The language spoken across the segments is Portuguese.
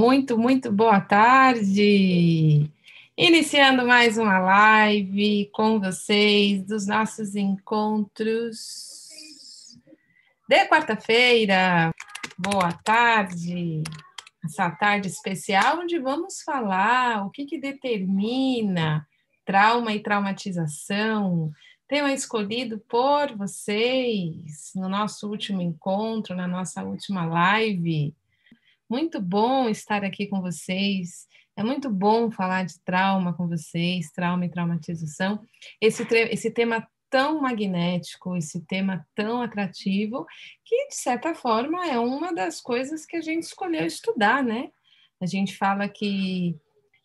muito, muito boa tarde. Iniciando mais uma live com vocês dos nossos encontros de quarta-feira. Boa tarde. Essa tarde especial onde vamos falar o que, que determina trauma e traumatização, tema escolhido por vocês no nosso último encontro, na nossa última live. Muito bom estar aqui com vocês. É muito bom falar de trauma com vocês, trauma e traumatização. Esse, esse tema tão magnético, esse tema tão atrativo, que de certa forma é uma das coisas que a gente escolheu estudar, né? A gente fala que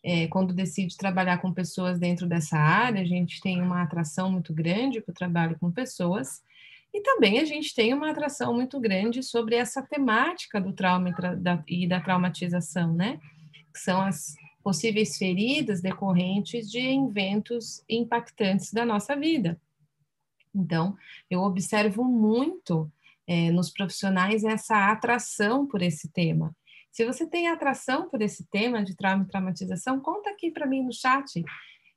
é, quando decide trabalhar com pessoas dentro dessa área, a gente tem uma atração muito grande para o trabalho com pessoas, e também a gente tem uma atração muito grande sobre essa temática do trauma e, da traumatização, né? Que são as possíveis feridas decorrentes de eventos impactantes da nossa vida. Então, eu observo muito é, nos profissionais essa atração por esse tema. Se você tem atração por esse tema de trauma e traumatização, conta aqui para mim no chat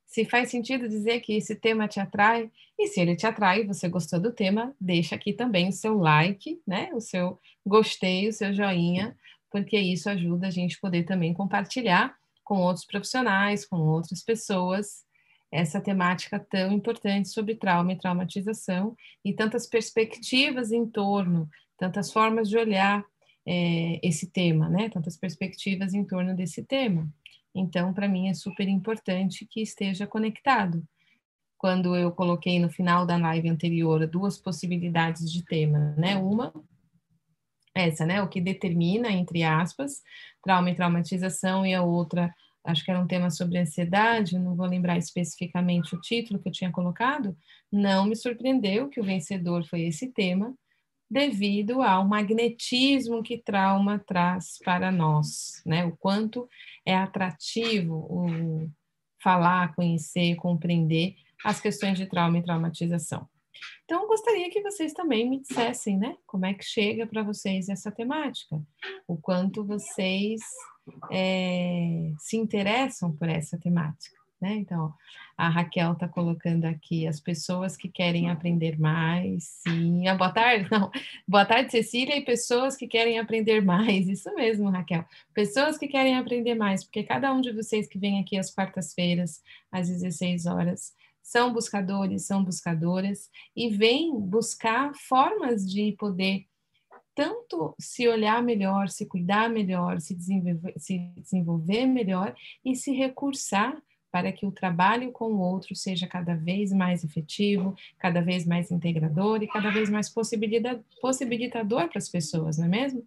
se faz sentido dizer que esse tema te atrai. E se ele te atrai, você gostou do tema, deixa aqui também o seu like, né? O seu gostei, o seu joinha, porque isso ajuda a gente poder também compartilhar com outros profissionais, com outras pessoas, essa temática tão importante sobre trauma e traumatização e tantas perspectivas em torno, tantas formas de olhar é, esse tema, né? Tantas perspectivas em torno desse tema. Então, para mim é super importante que esteja conectado. Quando eu coloquei no final da live anterior duas possibilidades de tema, né? Uma essa, né? O que determina, entre aspas, trauma e traumatização, e a outra, acho que era um tema sobre ansiedade, não vou lembrar especificamente o título que eu tinha colocado, não me surpreendeu que o vencedor foi esse tema, devido ao magnetismo que trauma traz para nós, né? O quanto é atrativo o falar, conhecer, compreender as questões de trauma e traumatização. Então, gostaria que vocês também me dissessem, né? Como é que chega para vocês essa temática? O quanto vocês é, se interessam por essa temática. Né? Então, a Raquel está colocando aqui as pessoas que querem aprender mais. Sim, ah, boa tarde, não. Boa tarde, Cecília, e pessoas que querem aprender mais. Isso mesmo, Raquel. Pessoas que querem aprender mais, porque cada um de vocês que vem aqui às quartas-feiras, às 16 horas, são buscadores, são buscadoras, e vêm buscar formas de poder tanto se olhar melhor, se cuidar melhor, se desenvolver, se desenvolver melhor e se recursar para que o trabalho com o outro seja cada vez mais efetivo, cada vez mais integrador e cada vez mais possibilitador para as pessoas, não é mesmo?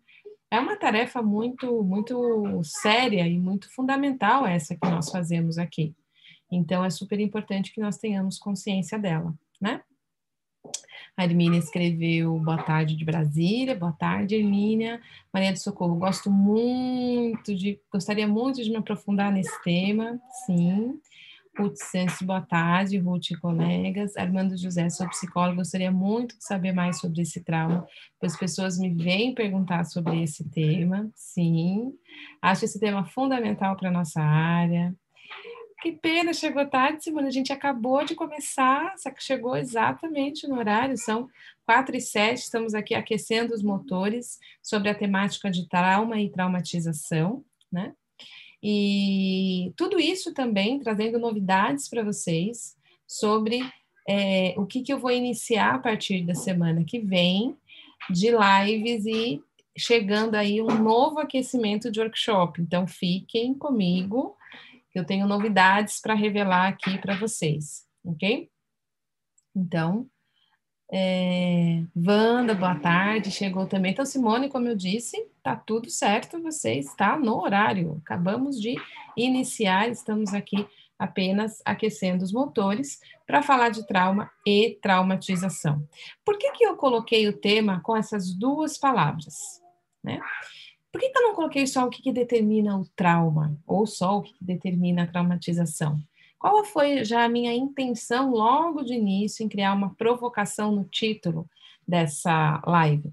É uma tarefa muito, muito séria e muito fundamental essa que nós fazemos aqui. Então, é super importante que nós tenhamos consciência dela, né? A Hermínia escreveu Boa tarde de Brasília, boa tarde, Hermínia. Maria do Socorro, gosto muito de, gostaria muito de me aprofundar nesse tema, sim. Ruth Santos, boa tarde, Ruth e colegas. Armando José, sou psicólogo, gostaria muito de saber mais sobre esse trauma, pois pessoas me vêm perguntar sobre esse tema, sim. Acho esse tema fundamental para a nossa área. Que pena, chegou tarde, Simone. A gente acabou de começar, só que chegou exatamente no horário, são quatro e sete, estamos aqui aquecendo os motores sobre a temática de trauma e traumatização, né? E tudo isso também trazendo novidades para vocês sobre é, o que, que eu vou iniciar a partir da semana que vem de lives e chegando aí um novo aquecimento de workshop. Então, fiquem comigo eu tenho novidades para revelar aqui para vocês, ok? Então, é, Wanda, boa tarde, chegou também. Então, Simone, como eu disse, tá tudo certo, você está no horário. Acabamos de iniciar, estamos aqui apenas aquecendo os motores para falar de trauma e traumatização. Por que, que eu coloquei o tema com essas duas palavras? Né? Por que, que eu não coloquei só o que, que determina o trauma, ou só o que, que determina a traumatização? Qual foi já a minha intenção logo de início em criar uma provocação no título dessa live?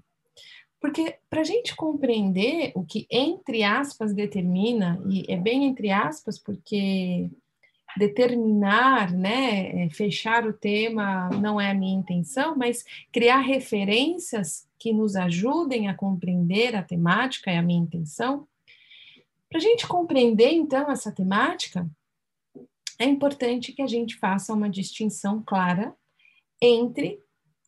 Porque para a gente compreender o que, entre aspas, determina, e é bem entre aspas, porque determinar, né, é, fechar o tema não é a minha intenção, mas criar referências que nos ajudem a compreender a temática é a minha intenção. Para a gente compreender, então, essa temática, é importante que a gente faça uma distinção clara entre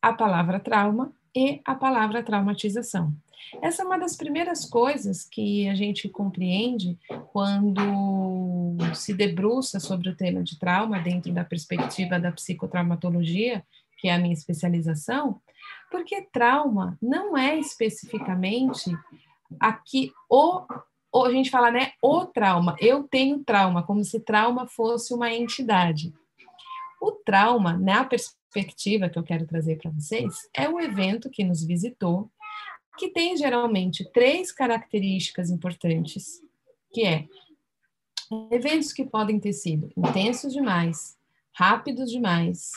a palavra trauma e a palavra traumatização. Essa é uma das primeiras coisas que a gente compreende quando se debruça sobre o tema de trauma dentro da perspectiva da psicotraumatologia, que é a minha especialização, porque trauma não é especificamente aqui o, o a gente fala, né, o trauma. Eu tenho trauma, como se trauma fosse uma entidade. O trauma, na perspectiva que eu quero trazer para vocês, é o evento que nos visitou, que tem geralmente três características importantes, que é eventos que podem ter sido intensos demais, rápidos demais,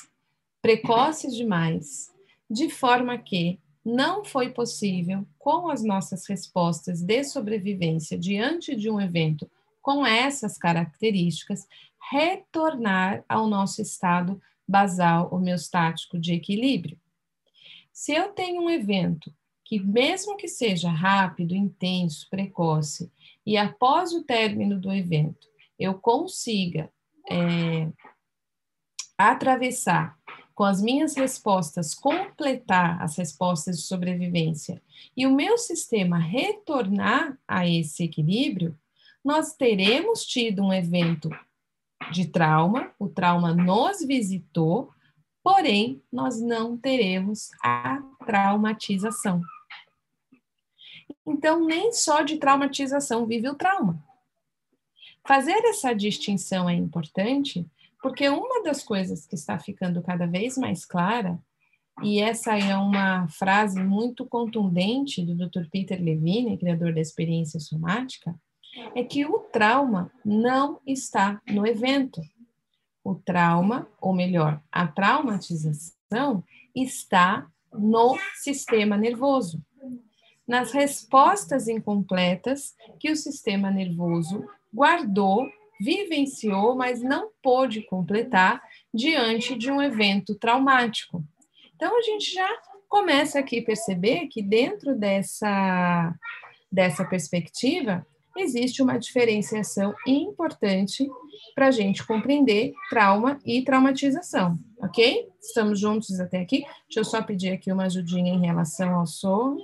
precoces demais, de forma que não foi possível, com as nossas respostas de sobrevivência diante de um evento com essas características, retornar ao nosso estado basal homeostático de equilíbrio. Se eu tenho um evento que, mesmo que seja rápido, intenso, precoce, e após o término do evento eu consiga é, atravessar com as minhas respostas, completar as respostas de sobrevivência e o meu sistema retornar a esse equilíbrio, nós teremos tido um evento de trauma, o trauma nos visitou, porém, nós não teremos a traumatização. Então, nem só de traumatização vive o trauma. Fazer essa distinção é importante, porque uma das coisas que está ficando cada vez mais clara, e essa é uma frase muito contundente do Dr. Peter Levine, criador da experiência somática, é que o trauma não está no evento. O trauma, ou melhor, a traumatização, está no sistema nervoso. Nas respostas incompletas que o sistema nervoso guardou, vivenciou, mas não pôde completar diante de um evento traumático. Então, a gente já começa aqui a perceber que dentro dessa, dessa perspectiva, existe uma diferenciação importante para a gente compreender trauma e traumatização, ok? Estamos juntos até aqui? Deixa eu só pedir aqui uma ajudinha em relação ao som.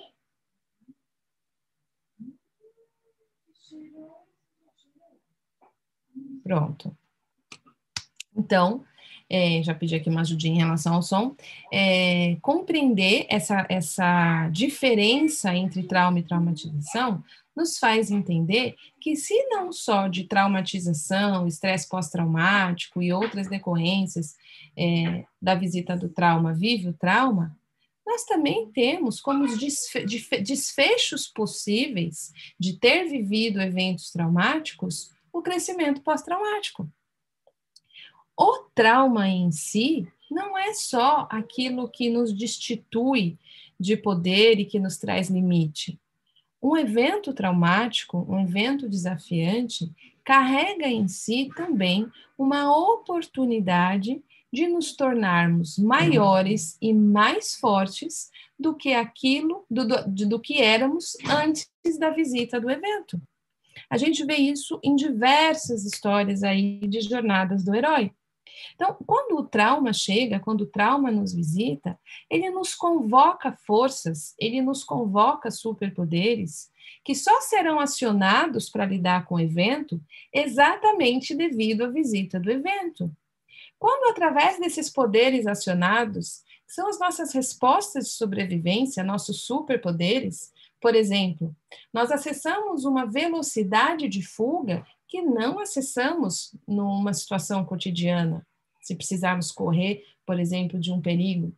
Pronto. Então, é, já pedi aqui uma ajudinha em relação ao som, é, compreender essa, essa diferença entre trauma e traumatização nos faz entender que, se não só de traumatização, estresse pós-traumático e outras decorrências é, da visita do trauma vive o trauma, nós também temos como os desfechos possíveis de ter vivido eventos traumáticos o crescimento pós-traumático. O trauma em si não é só aquilo que nos destitui de poder e que nos traz limite. Um evento traumático, um evento desafiante, carrega em si também uma oportunidade de nos tornarmos maiores e mais fortes do que aquilo, do, do, do que éramos antes da visita do evento. A gente vê isso em diversas histórias aí de jornadas do herói. Então, quando o trauma chega, quando o trauma nos visita, ele nos convoca forças, ele nos convoca superpoderes que só serão acionados para lidar com o evento exatamente devido à visita do evento. Quando, através desses poderes acionados, são as nossas respostas de sobrevivência, nossos superpoderes, por exemplo, nós acessamos uma velocidade de fuga que não acessamos numa situação cotidiana. Se precisarmos correr, por exemplo, de um perigo.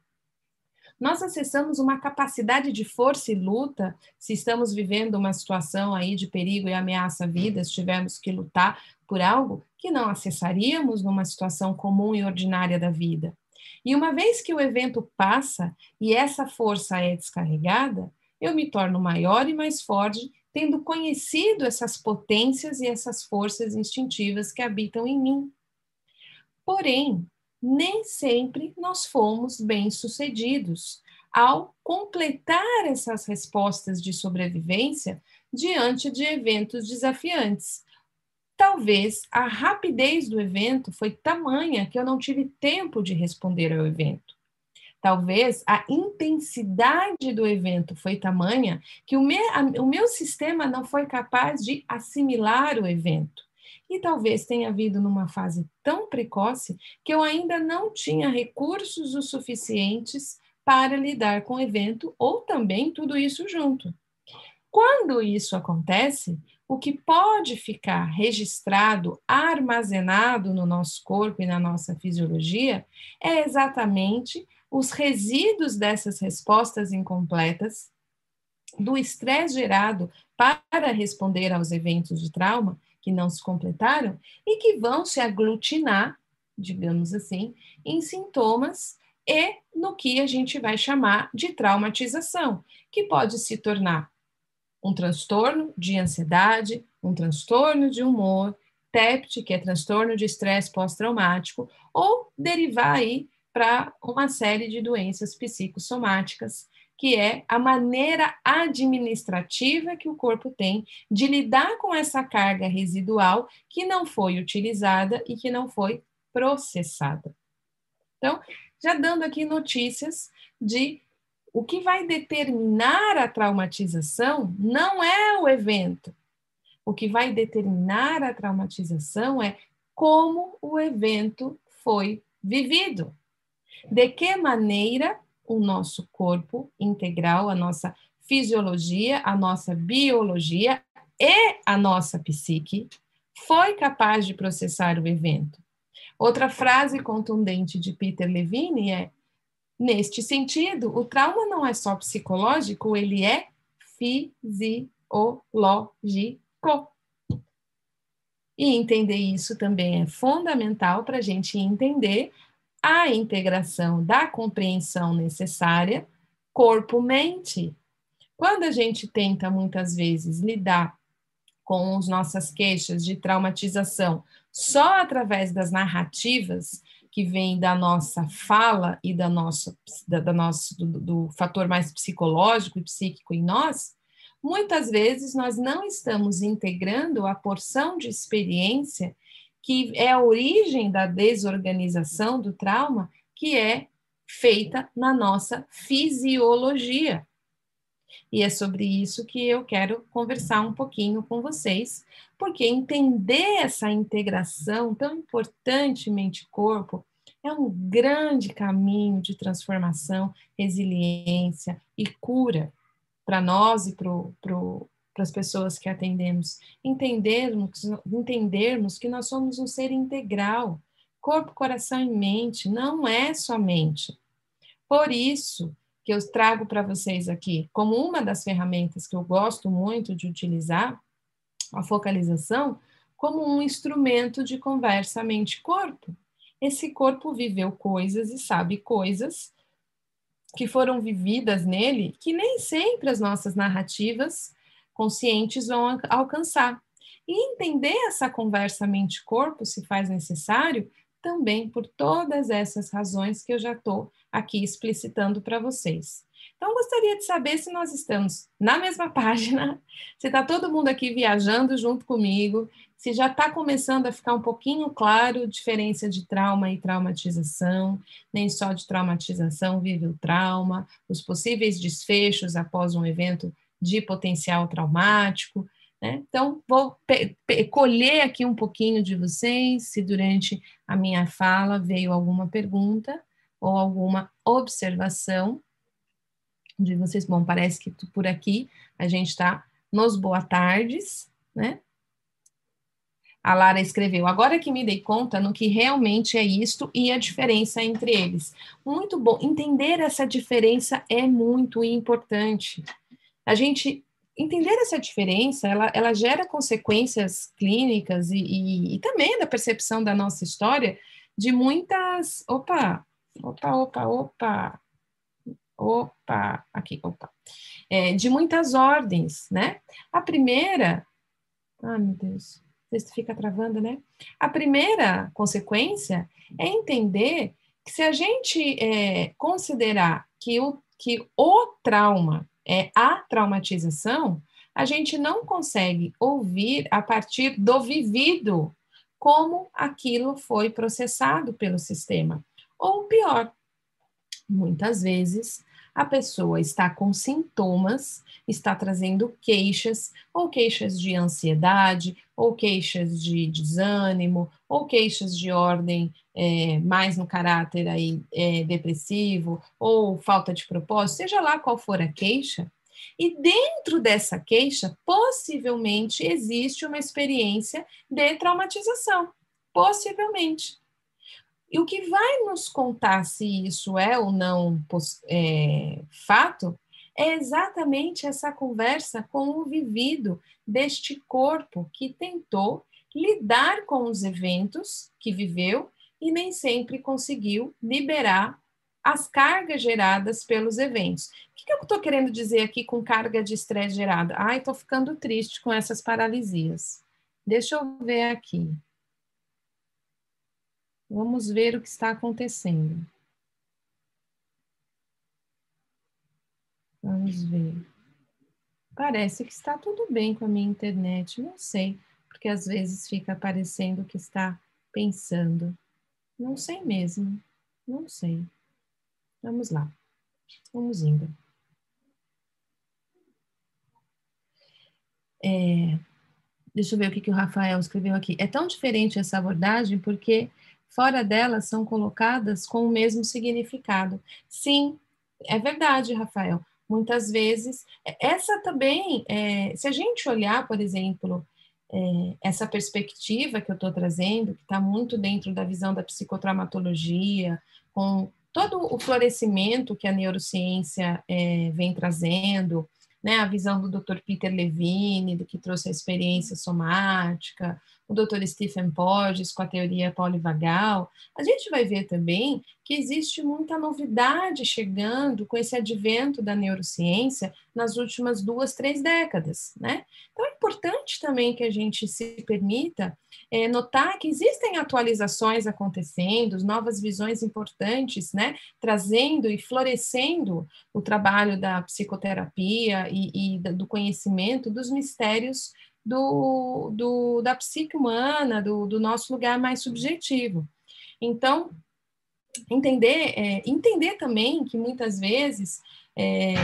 Nós acessamos uma capacidade de força e luta se estamos vivendo uma situação aí de perigo e ameaça à vida, se tivermos que lutar por algo que não acessaríamos numa situação comum e ordinária da vida. E uma vez que o evento passa e essa força é descarregada, eu me torno maior e mais forte, tendo conhecido essas potências e essas forças instintivas que habitam em mim. Porém, nem sempre nós fomos bem-sucedidos ao completar essas respostas de sobrevivência diante de eventos desafiantes. Talvez a rapidez do evento foi tamanha que eu não tive tempo de responder ao evento. Talvez a intensidade do evento foi tamanha que o meu, a, o meu sistema não foi capaz de assimilar o evento. E talvez tenha havido numa fase tão precoce que eu ainda não tinha recursos o suficientes para lidar com o evento, ou também tudo isso junto. Quando isso acontece, o que pode ficar registrado, armazenado no nosso corpo e na nossa fisiologia é exatamente os resíduos dessas respostas incompletas, do estresse gerado para responder aos eventos de trauma que não se completaram e que vão se aglutinar, digamos assim, em sintomas e no que a gente vai chamar de traumatização, que pode se tornar um transtorno de ansiedade, um transtorno de humor, TEPT, que é transtorno de estresse pós-traumático, ou derivar aí para uma série de doenças psicossomáticas, que é a maneira administrativa que o corpo tem de lidar com essa carga residual que não foi utilizada e que não foi processada. Então, já dando aqui notícias de o que vai determinar a traumatização não é o evento. O que vai determinar a traumatização é como o evento foi vivido. De que maneira o nosso corpo integral, a nossa fisiologia, a nossa biologia e a nossa psique foi capaz de processar o evento. Outra frase contundente de Peter Levine é: Neste sentido, o trauma não é só psicológico, ele é fisiológico. E entender isso também é fundamental para a gente entender a integração da compreensão necessária corpo-mente. Quando a gente tenta muitas vezes lidar com as nossas queixas de traumatização só através das narrativas, que vem da nossa fala e da nossa, da, da nosso, do, do fator mais psicológico e psíquico em nós, muitas vezes nós não estamos integrando a porção de experiência que é a origem da desorganização do trauma, que é feita na nossa fisiologia. E é sobre isso que eu quero conversar um pouquinho com vocês, porque entender essa integração tão importante mente-corpo é um grande caminho de transformação, resiliência e cura para nós e para as pessoas que atendemos. Entendermos, entendermos que nós somos um ser integral, corpo, coração e mente, não é só mente. Por isso, que eu trago para vocês aqui como uma das ferramentas que eu gosto muito de utilizar, a focalização, como um instrumento de conversa mente-corpo. Esse corpo viveu coisas e sabe coisas que foram vividas nele que nem sempre as nossas narrativas conscientes vão alcançar. E entender essa conversa mente-corpo, se faz necessário, também por todas essas razões que eu já estou aqui explicitando para vocês. Então, gostaria de saber se nós estamos na mesma página, se está todo mundo aqui viajando junto comigo, se já está começando a ficar um pouquinho claro a diferença de trauma e traumatização, nem só de traumatização vive o trauma, os possíveis desfechos após um evento de potencial traumático, né? Então, vou colher aqui um pouquinho de vocês, se durante a minha fala veio alguma pergunta ou alguma observação de vocês. Bom, parece que por aqui a gente está nos boa tardes, né? A Lara escreveu, agora que me dei conta no que realmente é isto e a diferença entre eles. Muito bom, entender essa diferença é muito importante. A gente entender essa diferença, ela, ela gera consequências clínicas e, e, e, também da percepção da nossa história de muitas. Opa, opa, opa, opa. opa, aqui, opa, é, de muitas ordens, né? A primeira, ai meu Deus, você fica travando, né? A primeira consequência é entender que se a gente é, considerar que o, que o trauma é a traumatização, a gente não consegue ouvir a partir do vivido como aquilo foi processado pelo sistema. Ou pior, muitas vezes a pessoa está com sintomas, está trazendo queixas, ou queixas de ansiedade, ou queixas de desânimo, ou queixas de ordem é, mais no caráter aí, é, depressivo, ou falta de propósito, seja lá qual for a queixa, e dentro dessa queixa, possivelmente existe uma experiência de traumatização. Possivelmente. E o que vai nos contar se isso é ou não é, fato é exatamente essa conversa com o vivido deste corpo que tentou lidar com os eventos que viveu e nem sempre conseguiu liberar as cargas geradas pelos eventos. O que, eu estou querendo dizer aqui com carga de estresse gerada? Ai, estou ficando triste com essas paralisias. Deixa eu ver aqui. Vamos ver o que está acontecendo. Vamos ver. Parece que está tudo bem com a minha internet, não sei, porque às vezes fica aparecendo que está pensando. Não sei mesmo, não sei. Vamos lá, vamos indo. É, deixa eu ver o que, que o Rafael escreveu aqui. É tão diferente essa abordagem porque fora delas são colocadas com o mesmo significado. Sim, é verdade, Rafael. Muitas vezes, é, essa também, é, se a gente olhar, por exemplo, é, essa perspectiva que eu estou trazendo, que está muito dentro da visão da psicotraumatologia, com todo o florescimento que a neurociência é, vem trazendo, né, a visão do Dr. Peter Levine, do que trouxe a experiência somática, o Dr. Stephen Porges com a teoria polivagal, a gente vai ver também que existe muita novidade chegando com esse advento da neurociência nas últimas duas, três décadas, né? Então é importante também que a gente se permita é, notar que existem atualizações acontecendo, novas visões importantes, né? Trazendo e florescendo o trabalho da psicoterapia e, e do conhecimento dos mistérios do, do, da psique humana, do, do nosso lugar mais subjetivo. Então, entender, é, entender também que muitas vezes, é,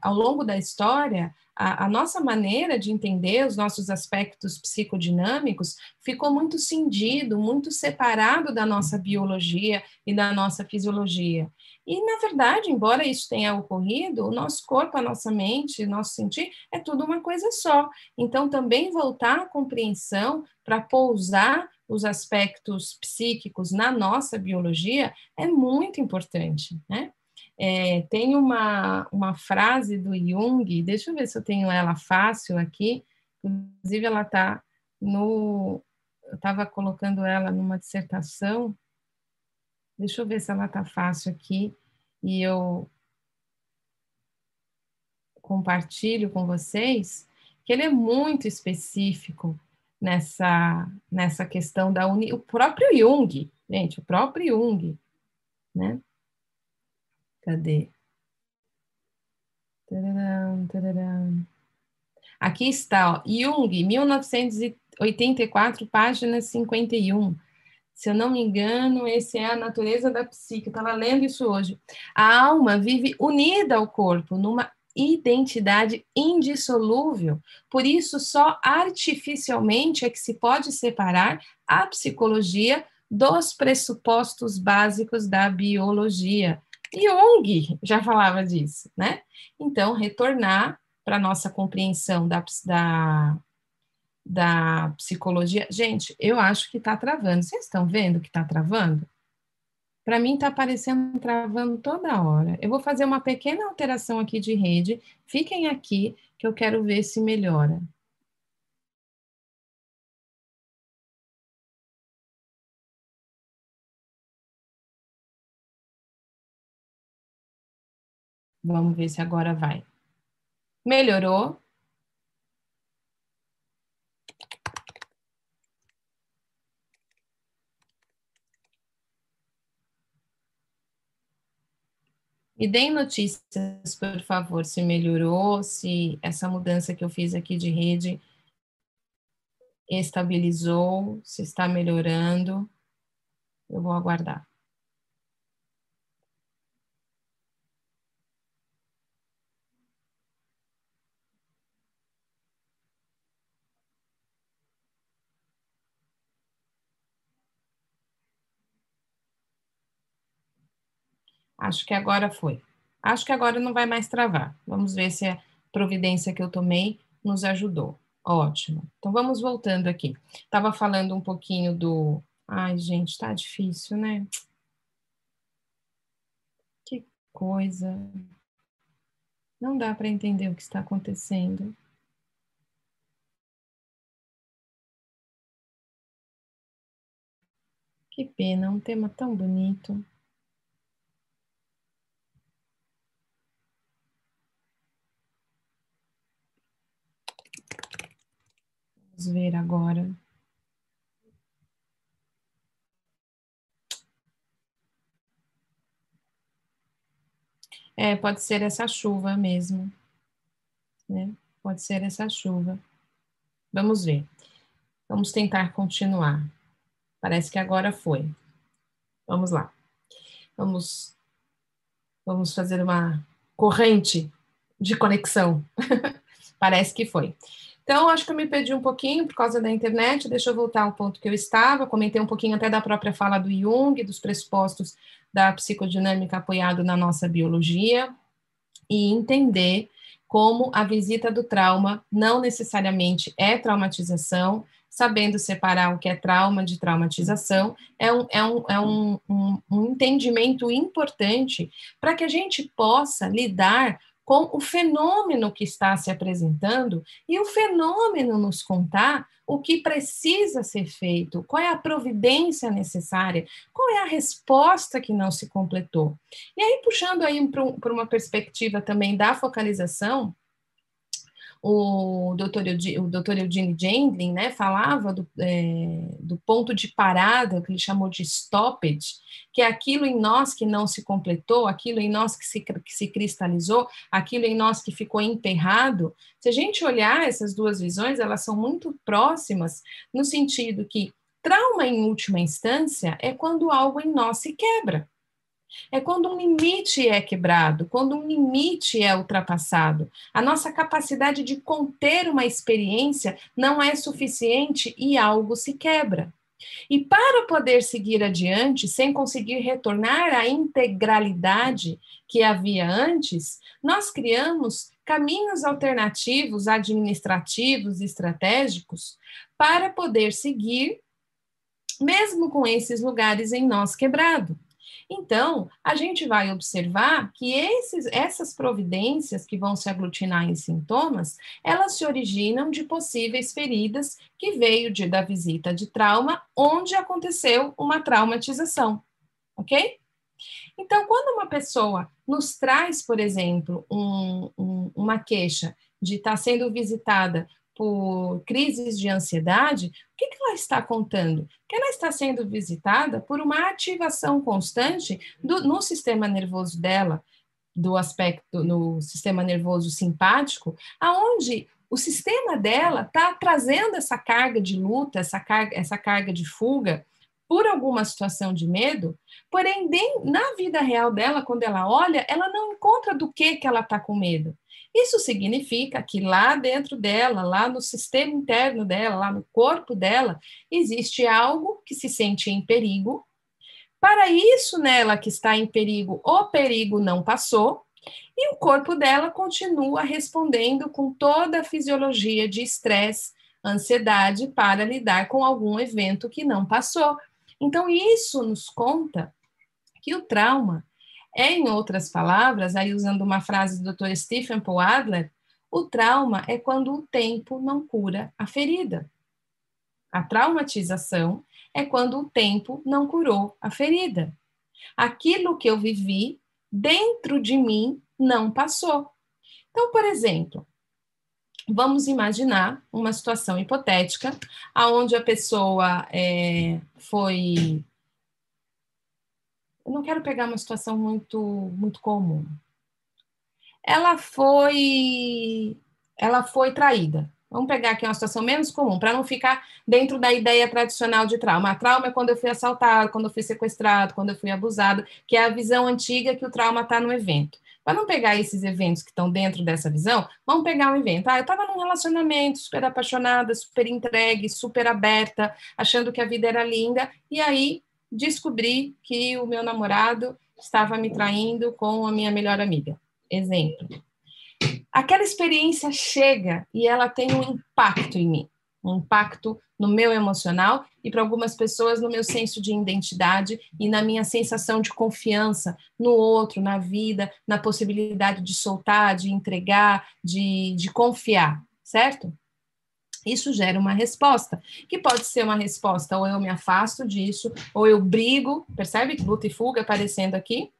ao longo da história, a, a, nossa maneira de entender os nossos aspectos psicodinâmicos ficou muito cindido, muito separado da nossa biologia e da nossa fisiologia. E, na verdade, embora isso tenha ocorrido, o nosso corpo, a nossa mente, o nosso sentir, é tudo uma coisa só. Então, também voltar à compreensão para pousar os aspectos psíquicos na nossa biologia é muito importante, né? É, tem uma, uma frase do Jung, deixa eu ver se eu tenho ela fácil aqui, inclusive ela está no. Eu estava colocando ela numa dissertação, Deixa eu ver se ela está fácil aqui e eu compartilho com vocês que ele é muito específico nessa, nessa questão da uni... o próprio Jung, gente, o próprio Jung, né? Cadê? Tararam, tararam. Aqui está, ó, Jung, 1984, página 51. Se eu não me engano, esse é a natureza da psique. Eu estava lendo isso hoje. A alma vive unida ao corpo, numa identidade indissolúvel. Por isso, só artificialmente é que se pode separar a psicologia dos pressupostos básicos da biologia. Jung já falava disso, né? Então, retornar para nossa compreensão da, da da psicologia. Gente, eu acho que está travando. Vocês estão vendo que está travando? Para mim está aparecendo travando toda hora. Eu vou fazer uma pequena alteração aqui de rede. Fiquem aqui que eu quero ver se melhora. Vamos ver se agora vai. Melhorou? Me deem notícias, por favor, se melhorou, se essa mudança que eu fiz aqui de rede estabilizou, se está melhorando. Eu vou aguardar. Acho que agora foi. Acho que agora não vai mais travar. Vamos ver se a providência que eu tomei nos ajudou. Ótimo. Então vamos voltando aqui. Estava falando um pouquinho do. Ai, gente, tá difícil, né? Que coisa. Não dá para entender o que está acontecendo. Que pena, um tema tão bonito. Vamos ver agora. É, pode ser essa chuva mesmo. Né? Pode ser essa chuva. Vamos ver. Vamos tentar continuar. Parece que agora foi. Vamos lá. Vamos, vamos fazer uma corrente de conexão. Parece que foi. Então, acho que eu me perdi um pouquinho por causa da internet, deixa eu voltar ao ponto que eu estava, comentei um pouquinho até da própria fala do Jung, dos pressupostos da psicodinâmica apoiado na nossa biologia, e entender como a visita do trauma não necessariamente é traumatização, sabendo separar o que é trauma de traumatização, é um, é um, é um, um, um entendimento importante para que a gente possa lidar com o fenômeno que está se apresentando e o fenômeno nos contar o que precisa ser feito, qual é a providência necessária, qual é a resposta que não se completou. E aí, puxando aí para uma perspectiva também da focalização, o doutor, o doutor Eugene Gendlin né, falava do, é, do ponto de parada, que ele chamou de stoppage, que é aquilo em nós que não se completou, aquilo em nós que se, que se cristalizou, aquilo em nós que ficou enterrado. Se a gente olhar essas duas visões, elas são muito próximas, no sentido que trauma, em última instância, é quando algo em nós se quebra. É quando um limite é quebrado, quando um limite é ultrapassado. A nossa capacidade de conter uma experiência não é suficiente e algo se quebra. E para poder seguir adiante, sem conseguir retornar à integralidade que havia antes, nós criamos caminhos alternativos, administrativos estratégicos para poder seguir, mesmo com esses lugares em nós quebrado. Então, a gente vai observar que esses, essas providências que vão se aglutinar em sintomas, elas se originam de possíveis feridas que veio de, da visita de trauma, onde aconteceu uma traumatização, ok? Então, quando uma pessoa nos traz, por exemplo, um, um, uma queixa de estar tá sendo visitada por crises de ansiedade, o que, que ela está contando? Que ela está sendo visitada por uma ativação constante do, no sistema nervoso dela, do aspecto no sistema nervoso simpático, aonde o sistema dela está trazendo essa carga de luta, essa carga, essa carga de fuga por alguma situação de medo, porém, na vida real dela, quando ela olha, ela não encontra do que, que ela está com medo. Isso significa que lá dentro dela, lá no sistema interno dela, lá no corpo dela, existe algo que se sente em perigo. Para isso, nela que está em perigo, o perigo não passou, e o corpo dela continua respondendo com toda a fisiologia de estresse, ansiedade para lidar com algum evento que não passou. Então, isso nos conta que o trauma em outras palavras, aí usando uma frase do Dr. Stephen Paul Adler, o trauma é quando o tempo não cura a ferida. A traumatização é quando o tempo não curou a ferida. Aquilo que eu vivi dentro de mim não passou. Então, por exemplo, vamos imaginar uma situação hipotética aonde a pessoa é, foi eu não quero pegar uma situação muito muito comum ela foi ela foi traída Vamos pegar aqui uma situação menos comum, para não ficar dentro da ideia tradicional de trauma. A trauma é quando eu fui assaltado, quando eu fui sequestrado, quando eu fui abusado, que é a visão antiga que o trauma está no evento. Para não pegar esses eventos que estão dentro dessa visão, vamos pegar um evento. Ah, eu estava num relacionamento super apaixonada, super entregue, super aberta, achando que a vida era linda, e aí descobri que o meu namorado estava me traindo com a minha melhor amiga. Exemplo aquela experiência chega e ela tem um impacto em mim, um impacto no meu emocional e para algumas pessoas no meu senso de identidade e na minha sensação de confiança no outro, na vida, na possibilidade de soltar, de entregar, de, de confiar, certo? Isso gera uma resposta, que pode ser uma resposta, ou eu me afasto disso, ou eu brigo, percebe? Luta e fuga aparecendo aqui,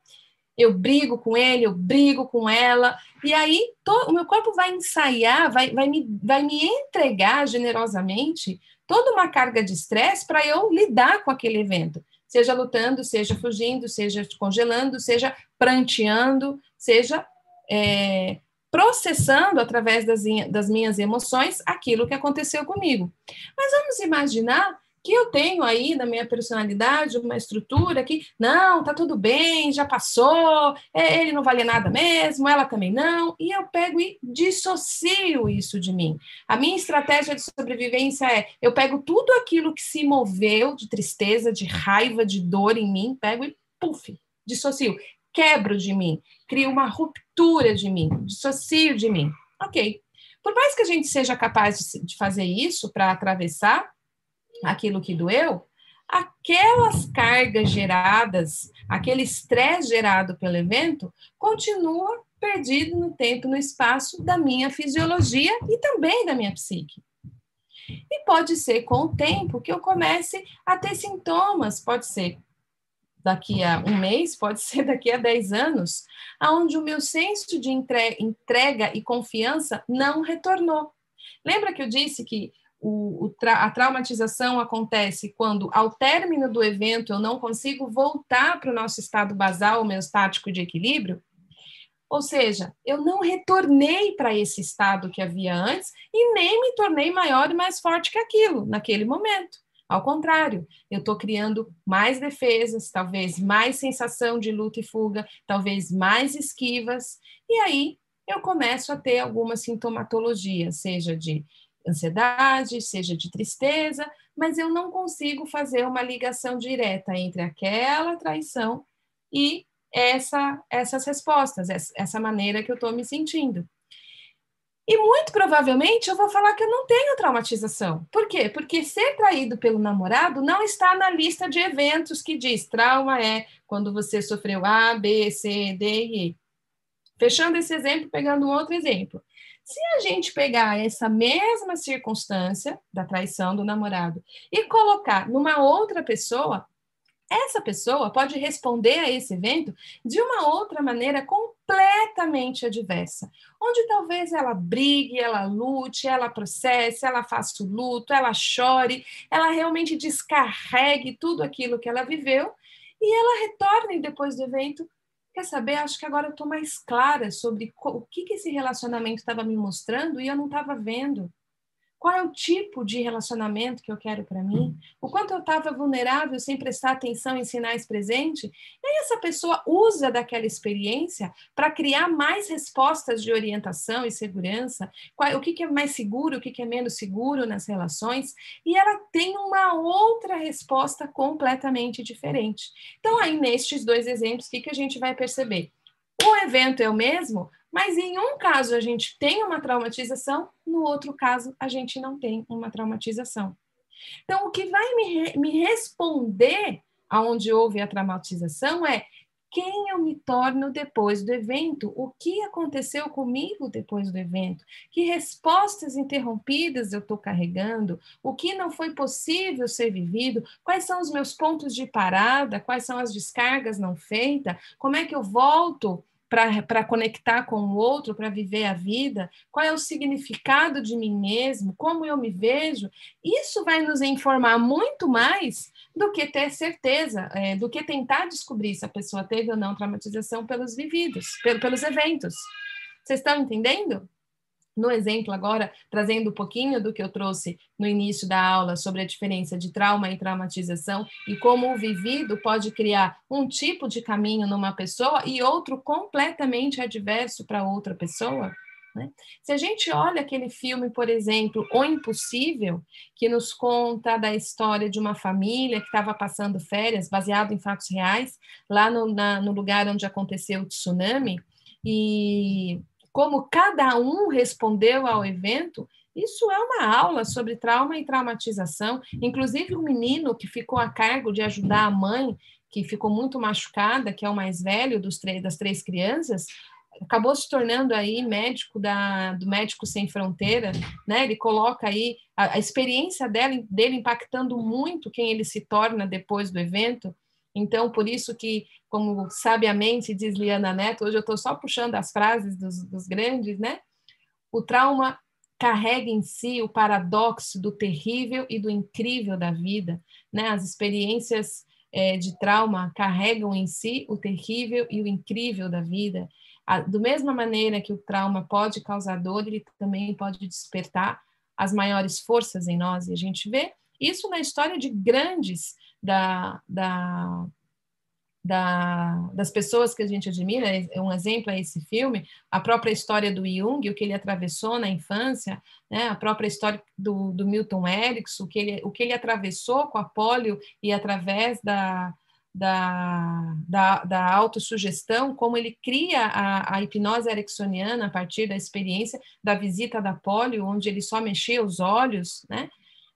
eu brigo com ele, eu brigo com ela, e aí to, o meu corpo vai ensaiar, vai, vai, me, vai me entregar generosamente toda uma carga de estresse para eu lidar com aquele evento, seja lutando, seja fugindo, seja congelando, seja pranteando, seja é, processando através das, das minhas emoções aquilo que aconteceu comigo. Mas vamos imaginar que eu tenho aí na minha personalidade uma estrutura que, não, tá tudo bem, já passou, é, ele não vale nada mesmo, ela também não, e eu pego e dissocio isso de mim. A minha estratégia de sobrevivência é: eu pego tudo aquilo que se moveu de tristeza, de raiva, de dor em mim, pego e, puf, dissocio, quebro de mim, crio uma ruptura de mim, dissocio de mim. Ok. Por mais que a gente seja capaz de fazer isso para atravessar, aquilo que doeu, aquelas cargas geradas, aquele estresse gerado pelo evento, continua perdido no tempo, no espaço da minha fisiologia e também da minha psique. E pode ser com o tempo que eu comece a ter sintomas, pode ser daqui a um mês, pode ser daqui a 10 anos, aonde o meu senso de entrega e confiança não retornou. Lembra que eu disse que o, o a traumatização acontece quando, ao término do evento, eu não consigo voltar para o nosso estado basal, homeostático de equilíbrio. Ou seja, eu não retornei para esse estado que havia antes e nem me tornei maior e mais forte que aquilo, naquele momento. Ao contrário, eu estou criando mais defesas, talvez mais sensação de luta e fuga, talvez mais esquivas, e aí eu começo a ter alguma sintomatologia, seja de ansiedade, seja de tristeza, mas eu não consigo fazer uma ligação direta entre aquela traição e essa, essas respostas, essa maneira que eu estou me sentindo. E muito provavelmente eu vou falar que eu não tenho traumatização. Por quê? Porque ser traído pelo namorado não está na lista de eventos que diz trauma é quando você sofreu A, B, C, D e E. Fechando esse exemplo, pegando um outro exemplo. Se a gente pegar essa mesma circunstância da traição do namorado e colocar numa outra pessoa, essa pessoa pode responder a esse evento de uma outra maneira completamente adversa, onde talvez ela brigue, ela lute, ela processe, ela faça o luto, ela chore, ela realmente descarregue tudo aquilo que ela viveu e ela retorne depois do evento Quer saber? Acho que agora eu estou mais clara sobre o que, que esse relacionamento estava me mostrando e eu não estava vendo. Qual é o tipo de relacionamento que eu quero para mim? O quanto eu estava vulnerável sem prestar atenção em sinais presentes? E aí essa pessoa usa daquela experiência para criar mais respostas de orientação e segurança. Qual, o que, que é mais seguro, o que, que é menos seguro nas relações? E ela tem uma outra resposta completamente diferente. Então, aí, nestes dois exemplos, o que, que a gente vai perceber? O evento é o mesmo, mas em um caso a gente tem uma traumatização, no outro caso a gente não tem uma traumatização. Então, o que vai me, me responder aonde houve a traumatização é quem eu me torno depois do evento, o que aconteceu comigo depois do evento, que respostas interrompidas eu estou carregando, o que não foi possível ser vivido, quais são os meus pontos de parada, quais são as descargas não feitas, como é que eu volto para conectar com o outro, para viver a vida, qual é o significado de mim mesmo, como eu me vejo, isso vai nos informar muito mais do que ter certeza, é, do que tentar descobrir se a pessoa teve ou não traumatização pelos vividos, pelos eventos. Vocês estão entendendo? No exemplo agora, trazendo um pouquinho do que eu trouxe no início da aula sobre a diferença de trauma e traumatização e como o vivido pode criar um tipo de caminho numa pessoa e outro completamente adverso para outra pessoa. Né? Se a gente olha aquele filme, por exemplo, O Impossível, que nos conta da história de uma família que estava passando férias, baseado em fatos reais, lá no, na, no lugar onde aconteceu o tsunami, e como cada um respondeu ao evento, isso é uma aula sobre trauma e traumatização. Inclusive, o menino que ficou a cargo de ajudar a mãe, que ficou muito machucada, que é o mais velho dos três, das três crianças, acabou se tornando aí médico da, do Médico Sem Fronteira, né? Ele coloca aí a, a experiência dele, dele impactando muito quem ele se torna depois do evento. Então, por isso que, como sabiamente diz Liana Neto, hoje eu estou só puxando as frases dos, dos grandes, né? O trauma carrega em si o paradoxo do terrível e do incrível da vida, né? As experiências é, de trauma carregam em si o terrível e o incrível da vida. A, do mesma maneira que o trauma pode causar dor, ele também pode despertar as maiores forças em nós. E a gente vê isso na história de grandes da, da, da, das pessoas que a gente admira, é um exemplo é esse filme, a própria história do Jung, o que ele atravessou na infância, né, a própria história do, do Milton Erickson, o que, ele, o que ele atravessou com a polio e através da, da, da, da autossugestão, como ele cria a, a hipnose ericksoniana a partir da experiência da visita da polio, onde ele só mexia os olhos, né?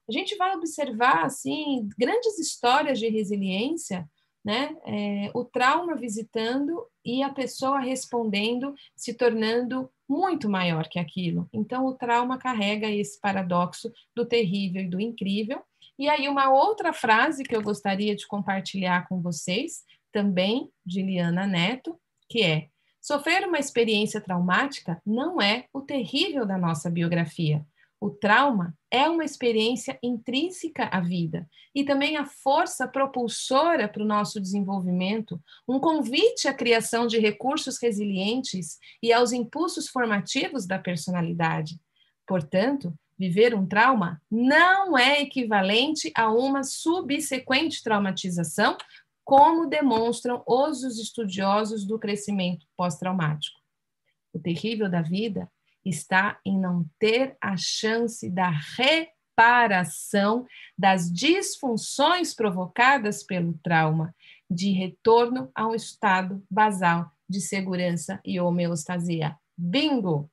A gente vai observar assim grandes histórias de resiliência, né? É, o trauma visitando e a pessoa respondendo, se tornando muito maior que aquilo. Então, o trauma carrega esse paradoxo do terrível e do incrível. E aí, uma outra frase que eu gostaria de compartilhar com vocês, também de Liana Neto, que é: sofrer uma experiência traumática não é o terrível da nossa biografia o trauma é uma experiência intrínseca à vida e também a força propulsora para o nosso desenvolvimento, um convite à criação de recursos resilientes e aos impulsos formativos da personalidade. Portanto, viver um trauma não é equivalente a uma subsequente traumatização, como demonstram os estudiosos do crescimento pós-traumático. O terrível da vida está em não ter a chance da reparação das disfunções provocadas pelo trauma, de retorno a um estado basal de segurança e homeostasia. Bingo!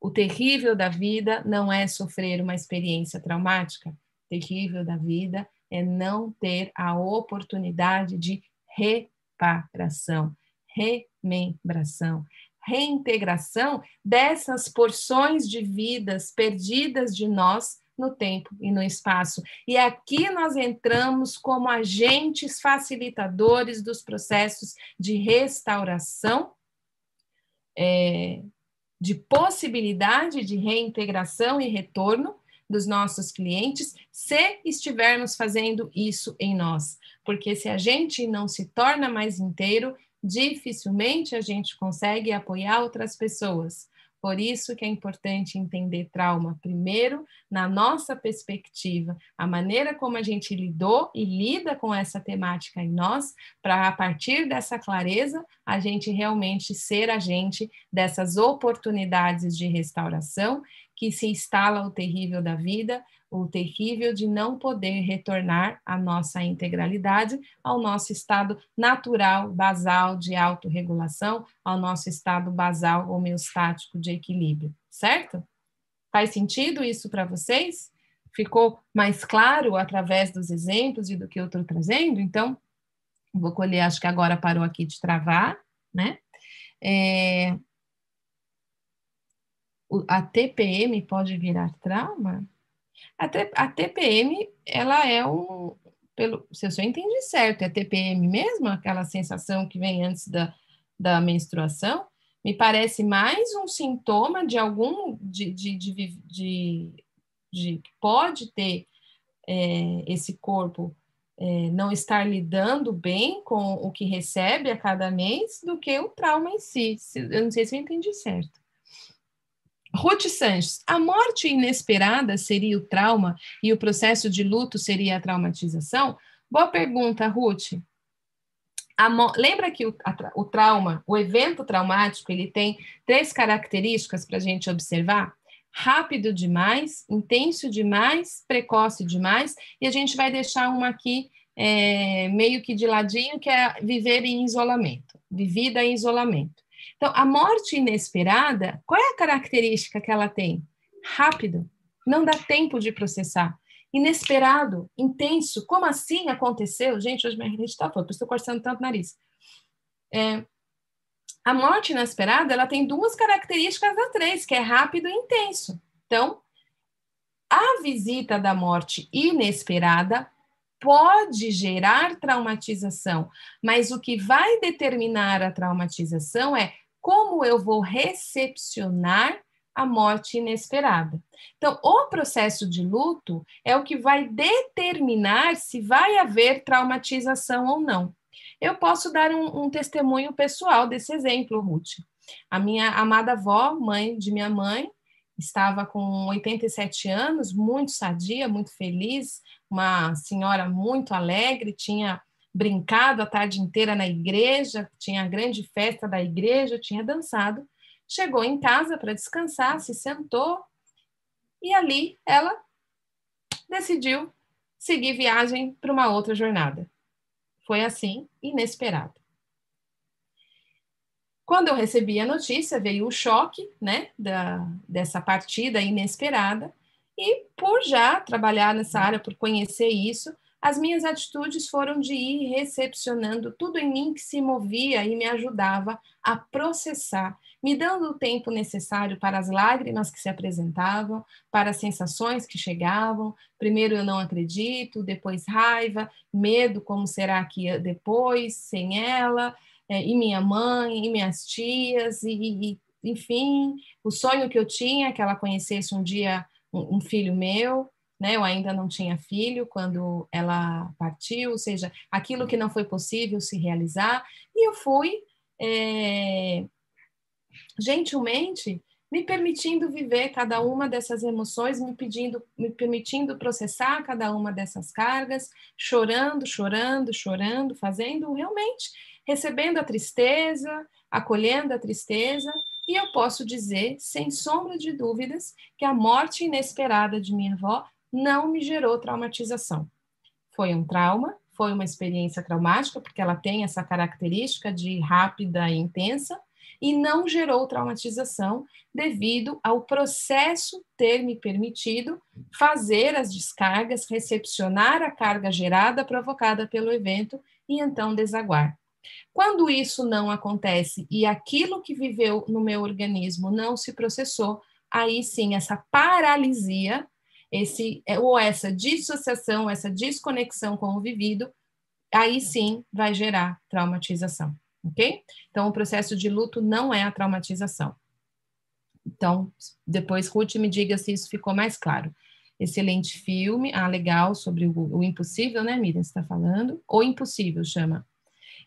O terrível da vida não é sofrer uma experiência traumática. O terrível da vida é não ter a oportunidade de reparação, remembração, reintegração dessas porções de vidas perdidas de nós no tempo e no espaço. E aqui nós entramos como agentes facilitadores dos processos de restauração, é, de possibilidade de reintegração e retorno dos nossos clientes, se estivermos fazendo isso em nós. Porque se a gente não se torna mais inteiro, dificilmente a gente consegue apoiar outras pessoas. Por isso que é importante entender trauma primeiro na nossa perspectiva, a maneira como a gente lidou e lida com essa temática em nós, para a partir dessa clareza a gente realmente ser agente dessas oportunidades de restauração que se instala o terrível da vida, o terrível de não poder retornar à nossa integralidade, ao nosso estado natural, basal de autorregulação, ao nosso estado basal homeostático de equilíbrio, certo? Faz sentido isso para vocês? Ficou mais claro através dos exemplos e do que eu estou trazendo? Então, vou colher, acho que agora parou aqui de travar, né? É, a TPM pode virar trauma? A, a TPM, ela é um, pelo, se eu entendi certo, é TPM mesmo, aquela sensação que vem antes da, da menstruação, Me parece mais um sintoma de algum de, de, de, de, de pode ter é, esse corpo é, não estar lidando bem com o que recebe a cada mês do que o trauma em si. Eu não sei se eu entendi certo. Ruth Sanches, a morte inesperada seria o trauma e o processo de luto seria a traumatização? Boa pergunta, Ruth. Lembra que o, a, o, trauma, o evento traumático, ele tem três características para a gente observar? Rápido demais, intenso demais, precoce demais, e a gente vai deixar uma aqui é, meio que de ladinho, que é viver em isolamento, vivida em isolamento. Então, a morte inesperada, qual é a característica que ela tem? Rápido, não dá tempo de processar. Inesperado, intenso, como assim aconteceu? Gente, hoje minha rede está isso estou coçando tanto o nariz. É, a morte inesperada, ela tem duas características da três, que é rápido e intenso. Então, a visita da morte inesperada pode gerar traumatização, mas o que vai determinar a traumatização é como eu vou recepcionar a morte inesperada. Então, o processo de luto é o que vai determinar se vai haver traumatização ou não. Eu posso dar um, um testemunho pessoal desse exemplo, Ruth. A minha amada avó, mãe de minha mãe, estava com 87 anos, muito sadia, muito feliz, uma senhora muito alegre, tinha brincado a tarde inteira na igreja, tinha a grande festa da igreja, tinha dançado. Chegou em casa para descansar, se sentou e ali ela decidiu seguir viagem para uma outra jornada. Foi assim, inesperado. Quando eu recebi a notícia, veio o choque, né, da, dessa partida inesperada, e por já trabalhar nessa área, por conhecer isso, as minhas atitudes foram de ir recepcionando tudo em mim que se movia e me ajudava a processar, me dando o tempo necessário para as lágrimas que se apresentavam, para as sensações que chegavam. Primeiro eu não acredito, depois raiva, medo, como será que depois, sem ela, é, e minha mãe, e minhas tias, e, e enfim, o sonho que eu tinha que ela conhecesse um dia um, um filho meu né? Eu ainda não tinha filho quando ela partiu, ou seja, aquilo que não foi possível se realizar, e eu fui é, gentilmente me permitindo viver cada uma dessas emoções, me pedindo, me permitindo processar cada uma dessas cargas, chorando, chorando, chorando, fazendo realmente, recebendo a tristeza, acolhendo a tristeza, e eu posso dizer, sem sombra de dúvidas, que a morte inesperada de minha avó não me gerou traumatização. Foi um trauma, foi uma experiência traumática, porque ela tem essa característica de rápida e intensa, e não gerou traumatização devido ao processo ter me permitido fazer as descargas, recepcionar a carga gerada provocada pelo evento e então desaguar. Quando isso não acontece e aquilo que viveu no meu organismo não se processou, aí sim essa paralisia esse é, ou essa dissociação, essa desconexão com o vivido, aí sim vai gerar traumatização, ok? Então, o processo de luto não é a traumatização. Então, depois, Ruth, me diga se isso ficou mais claro. Excelente filme, ah, legal, sobre o, o impossível, né, Miriam, você está falando? O impossível, chama.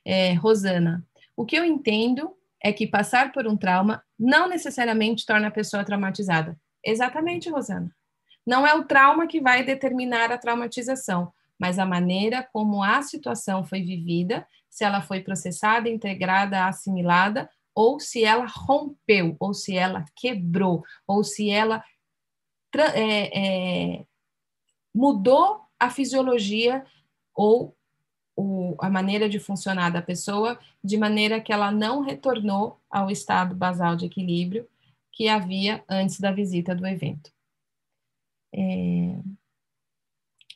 É, Rosana, o que eu entendo é que passar por um trauma não necessariamente torna a pessoa traumatizada. Exatamente, Rosana. Não é o trauma que vai determinar a traumatização, mas a maneira como a situação foi vivida, se ela foi processada, integrada, assimilada, ou se ela rompeu, ou se ela quebrou, ou se ela é, é, mudou a fisiologia ou o, a maneira de funcionar da pessoa, de maneira que ela não retornou ao estado basal de equilíbrio que havia antes da visita do evento. É...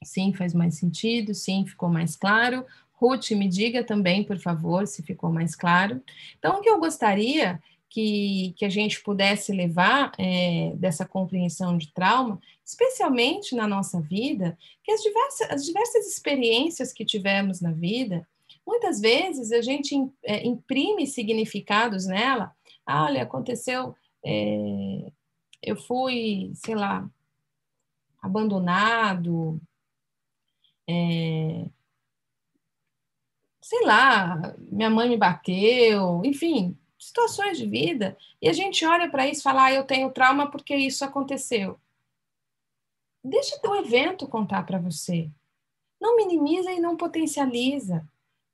Sim, faz mais sentido, sim, ficou mais claro. Ruth, me diga também, por favor, se ficou mais claro. Então, o que eu gostaria que, que a gente pudesse levar é, dessa compreensão de trauma, especialmente na nossa vida, que as diversas, as diversas experiências que tivemos na vida, muitas vezes a gente é, imprime significados nela Ah, olha, aconteceu, é, eu fui, sei lá, abandonado, é, sei lá, minha mãe me bateu, enfim, situações de vida, e a gente olha para isso e fala, ah, eu tenho trauma porque isso aconteceu. Deixa o evento contar para você. Não minimiza e não potencializa.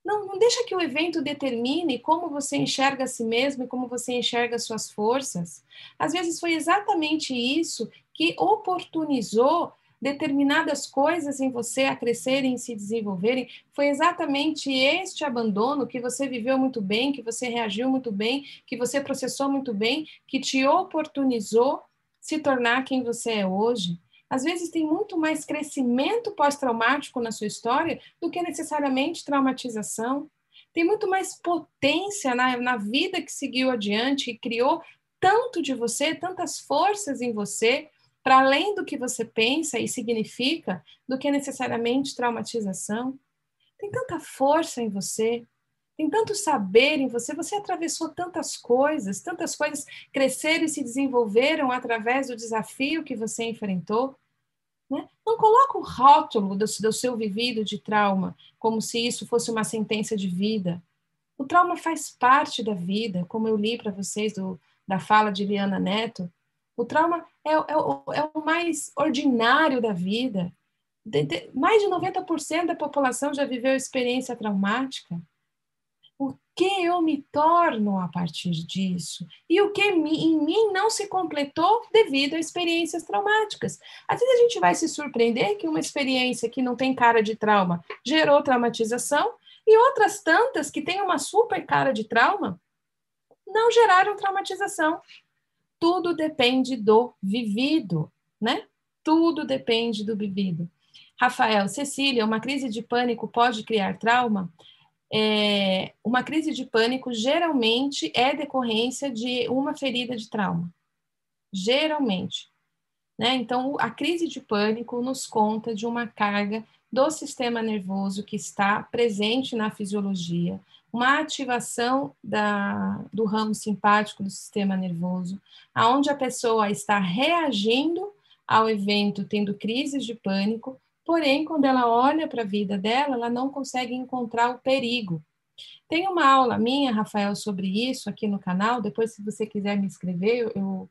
Não, não deixa que o evento determine como você enxerga a si mesmo e como você enxerga suas forças. Às vezes foi exatamente isso que oportunizou determinadas coisas em você a crescerem e se desenvolverem, foi exatamente este abandono que você viveu muito bem, que você reagiu muito bem, que você processou muito bem, que te oportunizou se tornar quem você é hoje. Às vezes tem muito mais crescimento pós-traumático na sua história do que necessariamente traumatização. Tem muito mais potência na, na vida que seguiu adiante e criou tanto de você, tantas forças em você, para além do que você pensa e significa, do que necessariamente traumatização. Tem tanta força em você, tem tanto saber em você, você atravessou tantas coisas, tantas coisas cresceram e se desenvolveram através do desafio que você enfrentou. Né? Não coloca o rótulo do, do seu vivido de trauma como se isso fosse uma sentença de vida. O trauma faz parte da vida, como eu li para vocês do, da fala de Liana Neto. O trauma é, é, o, é o mais ordinário da vida. De, de, mais de 90% da população já viveu experiência traumática. O que eu me torno a partir disso? E o que em mim não se completou devido a experiências traumáticas? Às vezes a gente vai se surpreender que uma experiência que não tem cara de trauma gerou traumatização e outras tantas que têm uma super cara de trauma não geraram traumatização tudo depende do vivido, né? Tudo depende do vivido. Rafael, Cecília, uma crise de pânico pode criar trauma? É, uma crise de pânico geralmente é decorrência de uma ferida de trauma. Geralmente. Né? Então, a crise de pânico nos conta de uma carga do sistema nervoso que está presente na fisiologia, uma ativação da, do ramo simpático do sistema nervoso, aonde a pessoa está reagindo ao evento, tendo crises de pânico, porém, quando ela olha para a vida dela, ela não consegue encontrar o perigo. Tem uma aula minha, Rafael, sobre isso aqui no canal, depois, se você quiser me escrever, eu,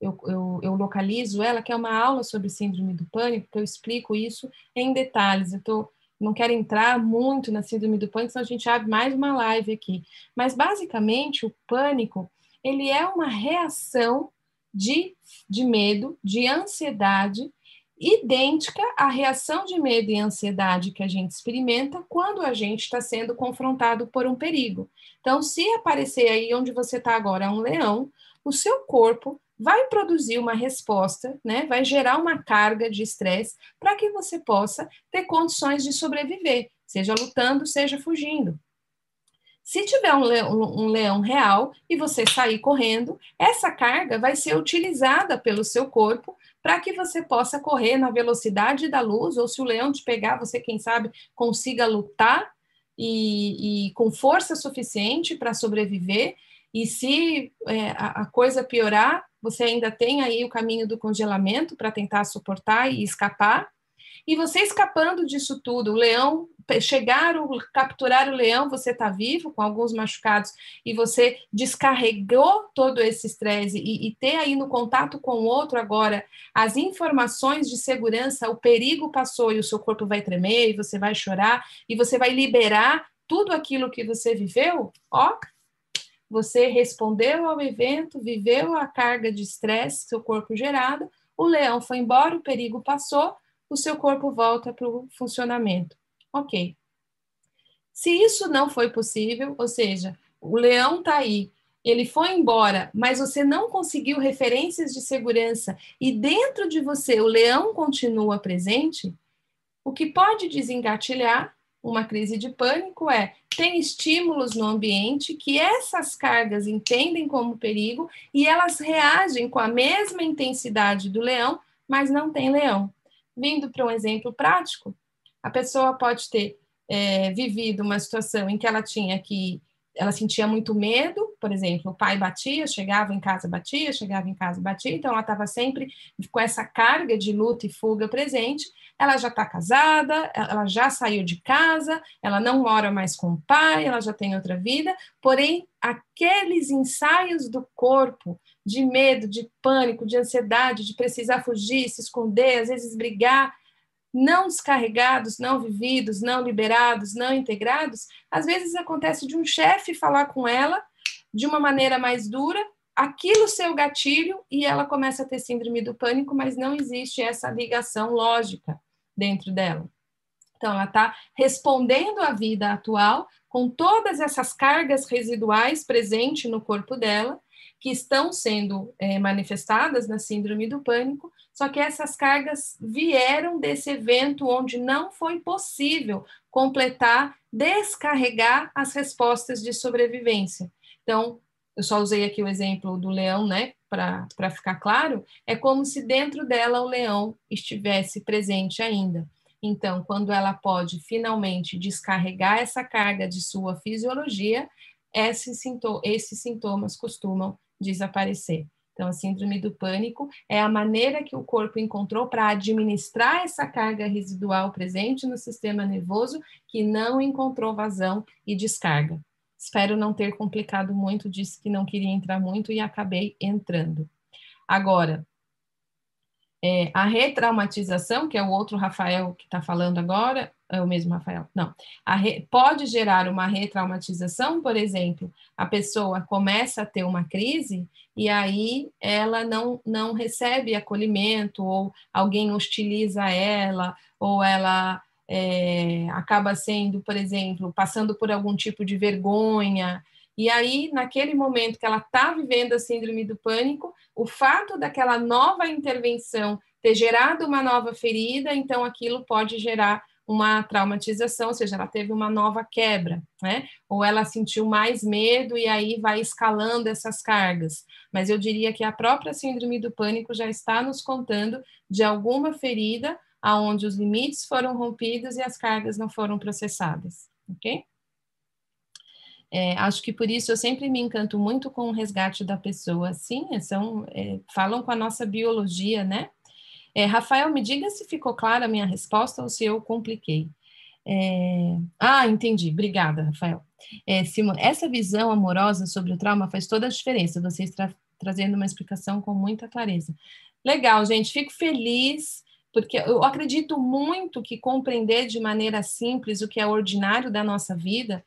eu, eu, eu localizo ela, que é uma aula sobre síndrome do pânico, que eu explico isso em detalhes. Eu estou não quero entrar muito na síndrome do pânico, senão a gente abre mais uma live aqui. Mas, basicamente, o pânico, ele é uma reação de, de medo, de ansiedade, idêntica à reação de medo e ansiedade que a gente experimenta quando a gente está sendo confrontado por um perigo. Então, se aparecer aí onde você está agora um leão, o seu corpo vai produzir uma resposta, né? Vai gerar uma carga de estresse para que você possa ter condições de sobreviver, seja lutando, seja fugindo. Se tiver um leão, um leão, real e você sair correndo, essa carga vai ser utilizada pelo seu corpo para que você possa correr na velocidade da luz, ou se o leão te pegar, você, quem sabe, consiga lutar e, e com força suficiente para sobreviver. E se é, a, a coisa piorar, você ainda tem aí o caminho do congelamento para tentar suportar e escapar. E você escapando disso tudo, o leão chegar, capturar o leão, você está vivo, com alguns machucados, e você descarregou todo esse estresse e, e, ter aí no contato com o outro agora as informações de segurança, o perigo passou e o seu corpo vai tremer, e você vai chorar, e você vai liberar tudo aquilo que você viveu, ó, você respondeu ao evento, viveu a carga de estresse, seu corpo gerado, o leão foi embora, o perigo passou, o seu corpo volta para o funcionamento. Ok. Se isso não foi possível, ou seja, o leão está aí, ele foi embora, mas você não conseguiu referências de segurança e dentro de você o leão continua presente, o que pode desengatilhar uma crise de pânico é tem estímulos no ambiente que essas cargas entendem como perigo e elas reagem com a mesma intensidade do leão, mas não tem leão. Vindo para um exemplo prático, a pessoa pode ter é, vivido uma situação em que ela tinha que ela sentia muito medo por exemplo, o pai batia, chegava em casa, batia, chegava em casa, batia, então ela estava sempre com essa carga de luta e fuga presente. Ela já está casada, ela já saiu de casa, ela não mora mais com o pai, ela já tem outra vida, porém, aqueles ensaios do corpo de medo, de pânico, de ansiedade, de precisar fugir, se esconder, às vezes brigar, não descarregados, não vividos, não liberados, não integrados, às vezes acontece de um chefe falar com ela de uma maneira mais dura, aquilo ser o gatilho e ela começa a ter síndrome do pânico, mas não existe essa ligação lógica dentro dela. Então, ela está respondendo à vida atual com todas essas cargas residuais presentes no corpo dela, que estão sendo é, manifestadas na síndrome do pânico, só que essas cargas vieram desse evento onde não foi possível completar, descarregar as respostas de sobrevivência. Então, eu só usei aqui o exemplo do leão, né, para ficar claro, é como se dentro dela o leão estivesse presente ainda. Então, quando ela pode finalmente descarregar essa carga de sua fisiologia, esses, esses sintomas costumam desaparecer. Então, a síndrome do pânico é a maneira que o corpo encontrou para administrar essa carga residual presente no sistema nervoso que não encontrou vazão e descarga. Espero não ter complicado muito, disse que não queria entrar muito e acabei entrando. Agora, é, a retraumatização, que é o outro Rafael que está falando agora, é o mesmo Rafael? Não. Re, pode gerar uma retraumatização, por exemplo, a pessoa começa a ter uma crise e aí ela não, não recebe acolhimento, ou alguém hostiliza ela, ou ela é, acaba sendo, por exemplo, passando por algum tipo de vergonha. E aí, naquele momento que ela está vivendo a síndrome do pânico, o fato daquela nova intervenção ter gerado uma nova ferida, então aquilo pode gerar uma traumatização, ou seja, ela teve uma nova quebra, né? Ou ela sentiu mais medo e aí vai escalando essas cargas. Mas eu diria que a própria síndrome do pânico já está nos contando de alguma ferida aonde os limites foram rompidos e as cargas não foram processadas, ok? É, acho que por isso eu sempre me encanto muito com o resgate da pessoa. Sim, são, é, falam com a nossa biologia, né? É, Rafael, me diga se ficou clara a minha resposta ou se eu compliquei. É... Ah, entendi. Obrigada, Rafael. É, essa visão amorosa sobre o trauma faz toda a diferença. Vocês tra trazendo uma explicação com muita clareza. Legal, gente. Fico feliz porque eu acredito muito que compreender de maneira simples o que é ordinário da nossa vida,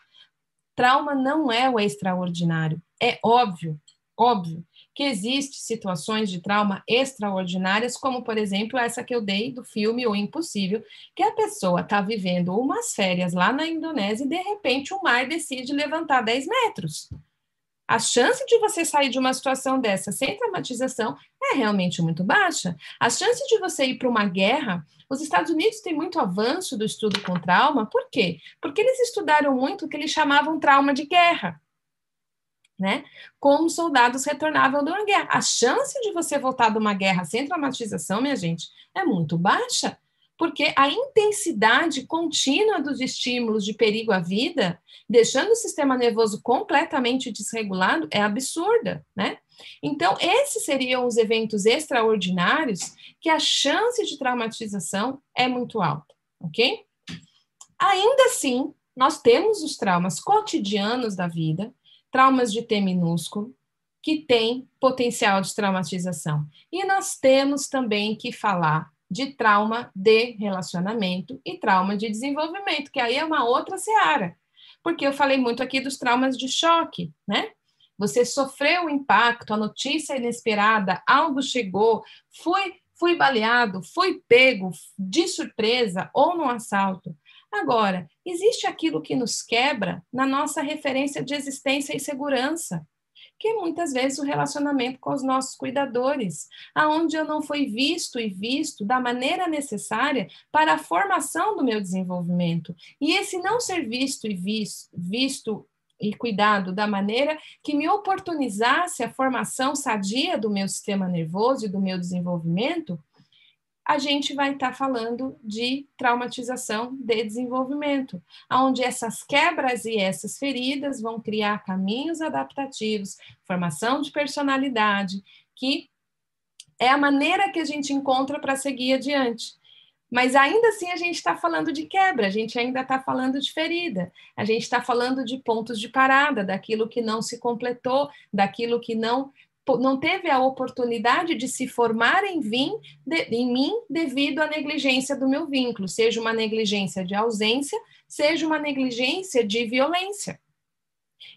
trauma não é o extraordinário. É óbvio, óbvio que existem situações de trauma extraordinárias, como, por exemplo, essa que eu dei do filme O Impossível, que a pessoa está vivendo umas férias lá na Indonésia e, de repente, o mar decide levantar 10 metros. A chance de você sair de uma situação dessa sem traumatização é realmente muito baixa. A chance de você ir para uma guerra, os Estados Unidos têm muito avanço do estudo com trauma, por quê? Porque eles estudaram muito o que eles chamavam trauma de guerra né? Como soldados retornavam de uma guerra. A chance de você voltar de uma guerra sem traumatização, minha gente, é muito baixa, porque a intensidade contínua dos estímulos de perigo à vida, deixando o sistema nervoso completamente desregulado, é absurda, né? Então, esses seriam os eventos extraordinários que a chance de traumatização é muito alta, ok? Ainda assim, nós temos os traumas cotidianos da vida, traumas de T minúsculo, que tem potencial de traumatização. E nós temos também que falar de trauma de relacionamento e trauma de desenvolvimento, que aí é uma outra seara. Porque eu falei muito aqui dos traumas de choque, né? Você sofreu o impacto, a notícia inesperada, algo chegou, fui, fui baleado, fui pego de surpresa ou no assalto. Agora, existe aquilo que nos quebra na nossa referência de existência e segurança, que é muitas vezes o relacionamento com os nossos cuidadores, aonde eu não fui visto e visto da maneira necessária para a formação do meu desenvolvimento. E esse não ser visto e visto, visto e cuidado da maneira que me oportunizasse a formação sadia do meu sistema nervoso e do meu desenvolvimento, a gente vai estar tá falando de traumatização de desenvolvimento, onde essas quebras e essas feridas vão criar caminhos adaptativos, formação de personalidade, que é a maneira que a gente encontra para seguir adiante. Mas ainda assim a gente está falando de quebra, a gente ainda está falando de ferida, a gente está falando de pontos de parada, daquilo que não se completou, daquilo que não não teve a oportunidade de se formar em, vim, de, em mim devido à negligência do meu vínculo, seja uma negligência de ausência, seja uma negligência de violência.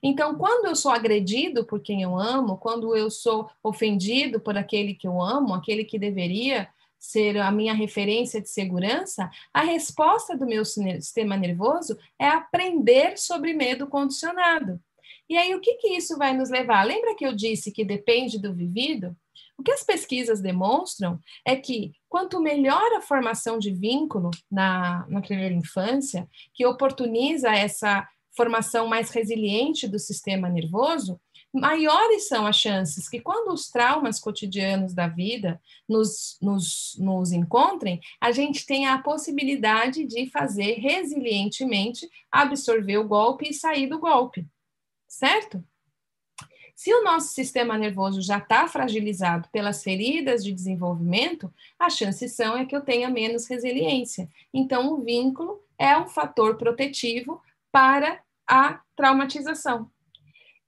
Então, quando eu sou agredido por quem eu amo, quando eu sou ofendido por aquele que eu amo, aquele que deveria ser a minha referência de segurança, a resposta do meu sistema nervoso é aprender sobre medo condicionado. E aí, o que, que isso vai nos levar? Lembra que eu disse que depende do vivido? O que as pesquisas demonstram é que quanto melhor a formação de vínculo na, na primeira infância, que oportuniza essa formação mais resiliente do sistema nervoso, maiores são as chances que, quando os traumas cotidianos da vida nos, nos, nos encontrem, a gente tenha a possibilidade de fazer resilientemente absorver o golpe e sair do golpe certo? Se o nosso sistema nervoso já está fragilizado pelas feridas de desenvolvimento, as chances são é que eu tenha menos resiliência. Então, o vínculo é um fator protetivo para a traumatização.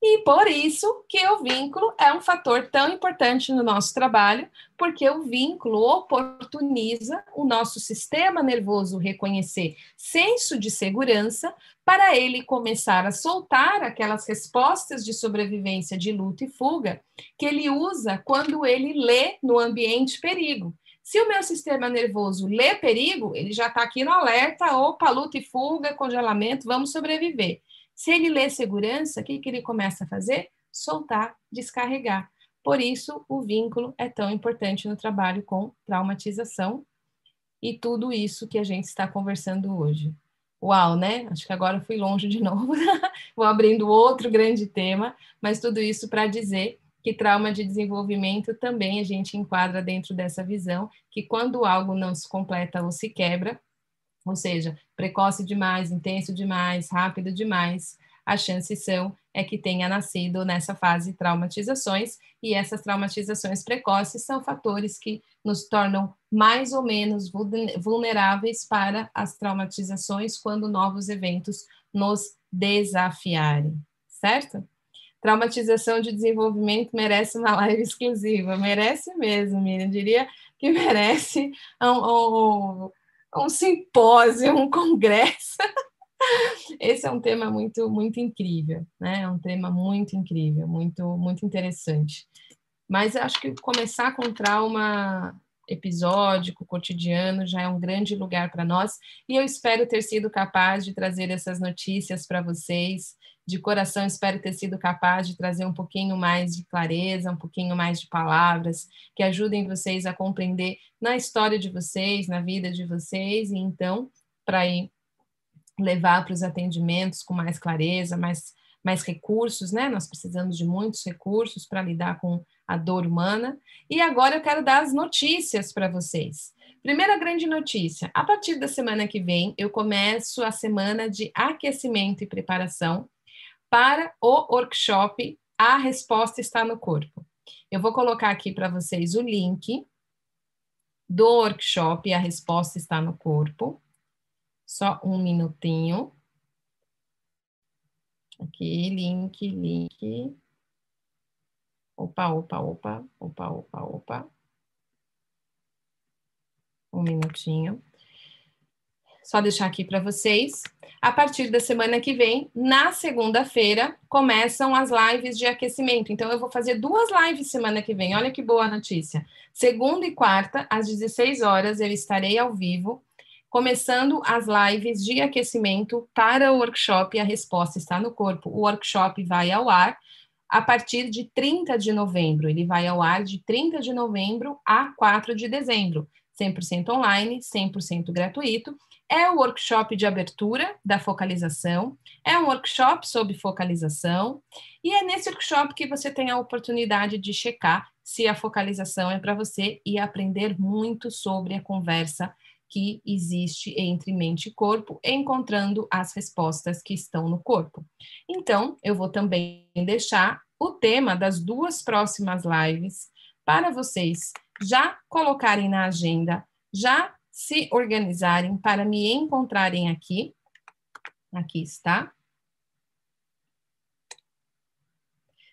E por isso que o vínculo é um fator tão importante no nosso trabalho, porque o vínculo oportuniza o nosso sistema nervoso reconhecer senso de segurança para ele começar a soltar aquelas respostas de sobrevivência de luta e fuga que ele usa quando ele lê no ambiente perigo. Se o meu sistema nervoso lê perigo, ele já está aqui no alerta, opa, luta e fuga, congelamento, vamos sobreviver. Se ele lê segurança, o que, que ele começa a fazer? Soltar, descarregar. Por isso, o vínculo é tão importante no trabalho com traumatização e tudo isso que a gente está conversando hoje. Uau, né? Acho que agora fui longe de novo. Vou abrindo outro grande tema, mas tudo isso para dizer que trauma de desenvolvimento também a gente enquadra dentro dessa visão que quando algo não se completa ou se quebra, ou seja, precoce demais, intenso demais, rápido demais, as chances são é que tenha nascido nessa fase traumatizações, e essas traumatizações precoces são fatores que nos tornam mais ou menos vulneráveis para as traumatizações quando novos eventos nos desafiarem, certo? Traumatização de desenvolvimento merece uma live exclusiva, merece mesmo, Miriam, diria que merece um, um, simpósio, um congresso. Esse é um tema muito, muito incrível, né? É um tema muito incrível, muito, muito interessante. Mas acho que começar com trauma episódico, cotidiano, já é um grande lugar para nós. E eu espero ter sido capaz de trazer essas notícias para vocês de coração espero ter sido capaz de trazer um pouquinho mais de clareza, um pouquinho mais de palavras que ajudem vocês a compreender na história de vocês, na vida de vocês, e então para ir levar para os atendimentos com mais clareza, mais, mais recursos, né? Nós precisamos de muitos recursos para lidar com a dor humana. E agora eu quero dar as notícias para vocês. Primeira grande notícia: a partir da semana que vem, eu começo a semana de aquecimento e preparação para o workshop A Resposta Está no Corpo. Eu vou colocar aqui para vocês o link do workshop A Resposta Está no Corpo. Só um minutinho. Aqui, link, link. Opa, opa, opa, opa, opa, opa. Um minutinho só deixar aqui para vocês. A partir da semana que vem, na segunda-feira, começam as lives de aquecimento. Então, eu vou fazer duas lives semana que vem. Olha que boa notícia. Segunda e quarta, às 16 horas, eu estarei ao vivo, começando as lives de aquecimento para o workshop A Resposta Está no Corpo. O workshop vai ao ar a partir de 30 de novembro. Ele vai ao ar de 30 de novembro a 4 de dezembro. 100% online, 100% gratuito É o workshop de abertura da focalização, é um workshop sobre focalização, e é nesse workshop que você tem a oportunidade de checar se a focalização é para você e aprender muito sobre a conversa que existe entre mente e corpo, encontrando as respostas que estão no corpo. Então, eu vou também deixar o tema das duas próximas lives para vocês já colocarem na agenda, já se organizarem para me encontrarem aqui. Aqui está.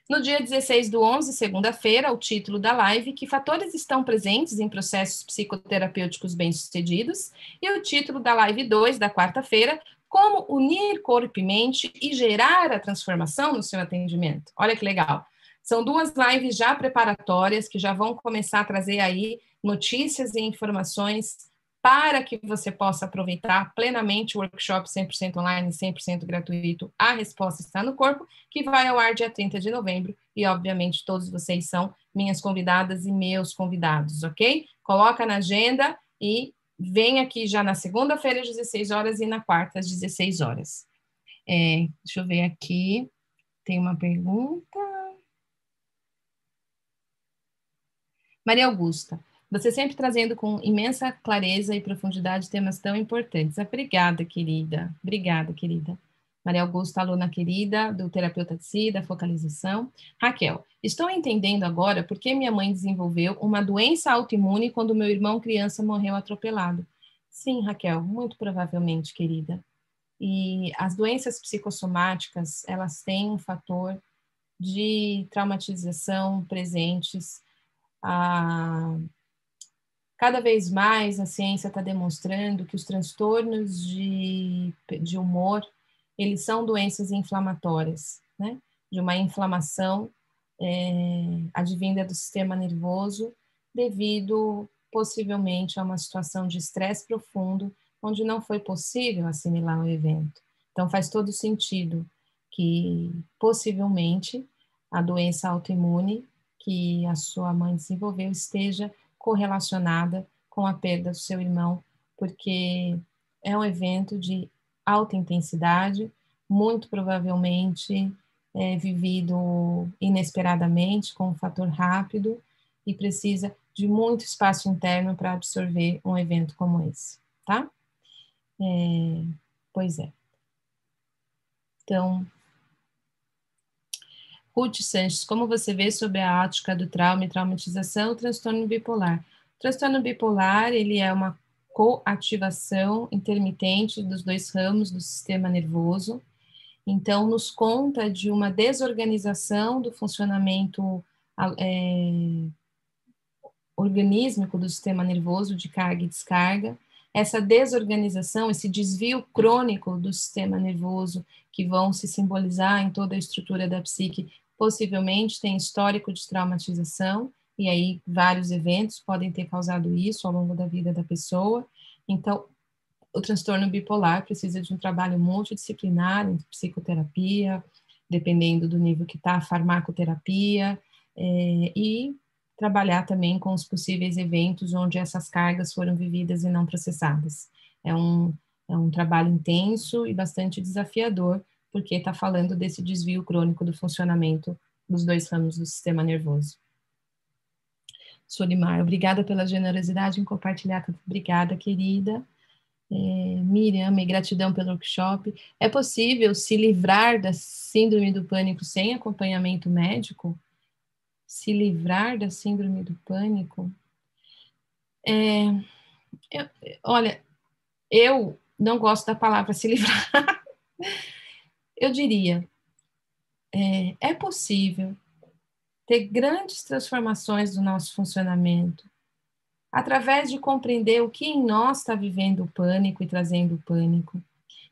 No dia 16 do 11, segunda-feira, o título da live, que fatores estão presentes em processos psicoterapêuticos bem-sucedidos, e o título da live 2, da quarta-feira, como unir corpo e mente e gerar a transformação no seu atendimento. Olha que legal. São duas lives já preparatórias que já vão começar a trazer aí notícias e informações para que você possa aproveitar plenamente o workshop 100% online, 100% gratuito. A resposta está no corpo, que vai ao ar dia 30 de novembro, e obviamente todos vocês são minhas convidadas e meus convidados, ok? Coloca na agenda e vem aqui já na segunda-feira às 16 horas e na quarta às 16 horas. É, deixa eu ver aqui, tem uma pergunta. Maria Augusta, você sempre trazendo com imensa clareza e profundidade temas tão importantes. Obrigada, querida. Obrigada, querida. Maria Augusta, aluna querida do terapeuta de si, da focalização. Raquel, estou entendendo agora por que minha mãe desenvolveu uma doença autoimune quando meu irmão criança morreu atropelado. Sim, Raquel, muito provavelmente, querida. E as doenças psicossomáticas, elas têm um fator de traumatização presentes. A Cada vez mais a ciência está demonstrando que os transtornos de, de humor, eles são doenças inflamatórias, né? De uma inflamação é, advinda do sistema nervoso devido possivelmente a uma situação de estresse profundo onde não foi possível assimilar o evento. Então faz todo sentido que possivelmente a doença autoimune que a sua mãe desenvolveu esteja correlacionada com a perda do seu irmão, porque é um evento de alta intensidade, muito provavelmente é, vivido inesperadamente, com um fator rápido, e precisa de muito espaço interno para absorver um evento como esse, tá? É, pois é. Então, Ruth Sanches, como você vê sobre a ática do trauma e traumatização o transtorno bipolar? O transtorno bipolar, ele é uma coativação intermitente dos dois ramos do sistema nervoso, então nos conta de uma desorganização do funcionamento é, organísmico do sistema nervoso de carga e descarga, essa desorganização, esse desvio crônico do sistema nervoso, que vão se simbolizar em toda a estrutura da psique, possivelmente tem histórico de traumatização, e aí vários eventos podem ter causado isso ao longo da vida da pessoa. Então, o transtorno bipolar precisa de um trabalho multidisciplinar, psicoterapia, dependendo do nível que está, farmacoterapia, é, e trabalhar também com os possíveis eventos onde essas cargas foram vividas e não processadas. É um, é um trabalho intenso e bastante desafiador, porque está falando desse desvio crônico do funcionamento dos dois ramos do sistema nervoso. Solimar, obrigada pela generosidade em compartilhar, obrigada, querida. É, Miriam, gratidão pelo workshop. É possível se livrar da síndrome do pânico sem acompanhamento médico? Se livrar da síndrome do pânico? É, eu, olha, eu não gosto da palavra se livrar. eu diria, é, é possível ter grandes transformações do nosso funcionamento através de compreender o que em nós está vivendo o pânico e trazendo o pânico.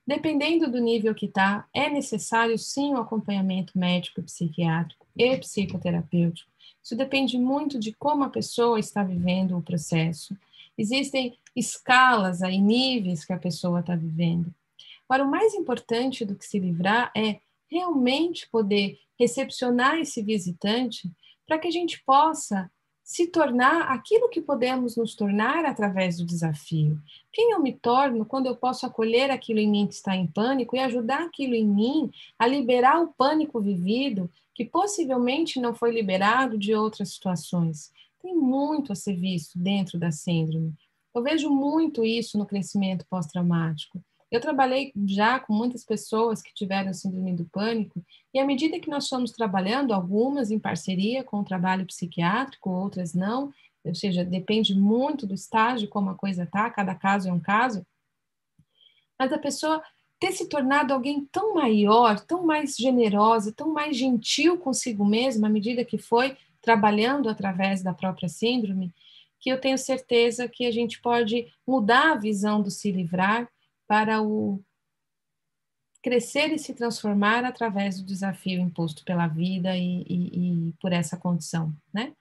Dependendo do nível que está, é necessário sim o acompanhamento médico, psiquiátrico e psicoterapêutico. Isso depende muito de como a pessoa está vivendo o processo. Existem escalas aí, níveis que a pessoa está vivendo. Agora, o mais importante do que se livrar é realmente poder recepcionar esse visitante para que a gente possa se tornar aquilo que podemos nos tornar através do desafio. Quem eu me torno quando eu posso acolher aquilo em mim que está em pânico e ajudar aquilo em mim a liberar o pânico vivido que possivelmente não foi liberado de outras situações. Tem muito a ser visto dentro da síndrome. Eu vejo muito isso no crescimento pós-traumático. Eu trabalhei já com muitas pessoas que tiveram síndrome do pânico, e à medida que nós fomos trabalhando, algumas em parceria com o trabalho psiquiátrico, outras não, ou seja, depende muito do estágio, como a coisa está, cada caso é um caso, mas a pessoa ter se tornado alguém tão maior, tão mais generosa, tão mais gentil consigo mesma, à medida que foi trabalhando através da própria síndrome, que eu tenho certeza que a gente pode mudar a visão do se livrar para o crescer e se transformar através do desafio imposto pela vida e, e, e por essa condição, né?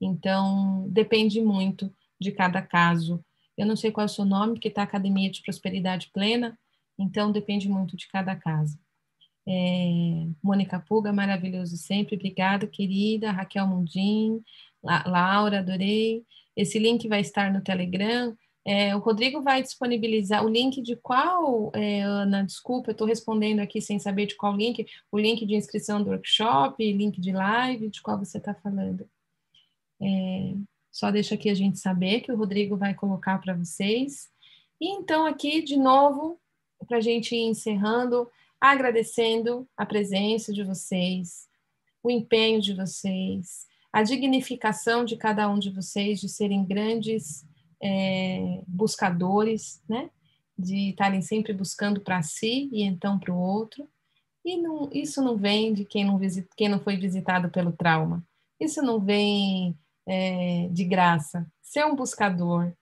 Então, depende muito de cada caso. Eu não sei qual é o seu nome, que está Academia de Prosperidade Plena, então depende muito de cada caso. É, Mônica Puga, maravilhoso sempre, obrigada, querida. Raquel Mundim, La Laura, adorei. Esse link vai estar no Telegram. É, o Rodrigo vai disponibilizar o link de qual, é, Ana? Desculpa, eu estou respondendo aqui sem saber de qual link. O link de inscrição do workshop, link de live, de qual você está falando. É, só deixa aqui a gente saber que o Rodrigo vai colocar para vocês. E então, aqui, de novo, para a gente ir encerrando, agradecendo a presença de vocês, o empenho de vocês, a dignificação de cada um de vocês de serem grandes é, buscadores, né? De estarem sempre buscando para si e então para o outro. E não, isso não vem de quem não, visit, quem não foi visitado pelo trauma. Isso não vem é, de graça. Ser um buscador,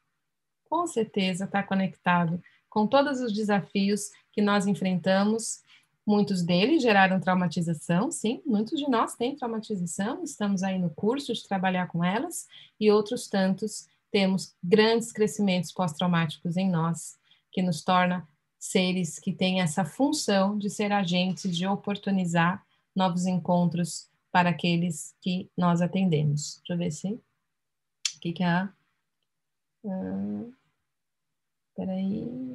com certeza está conectado com todos os desafios que nós enfrentamos. Muitos deles geraram traumatização, sim, muitos de nós têm traumatização, estamos aí no curso de trabalhar com elas, e outros tantos temos grandes crescimentos pós-traumáticos em nós, que nos torna seres que têm essa função de ser agentes de oportunizar novos encontros para aqueles que nós atendemos. Deixa eu ver se. O que, que é a. Uh, peraí.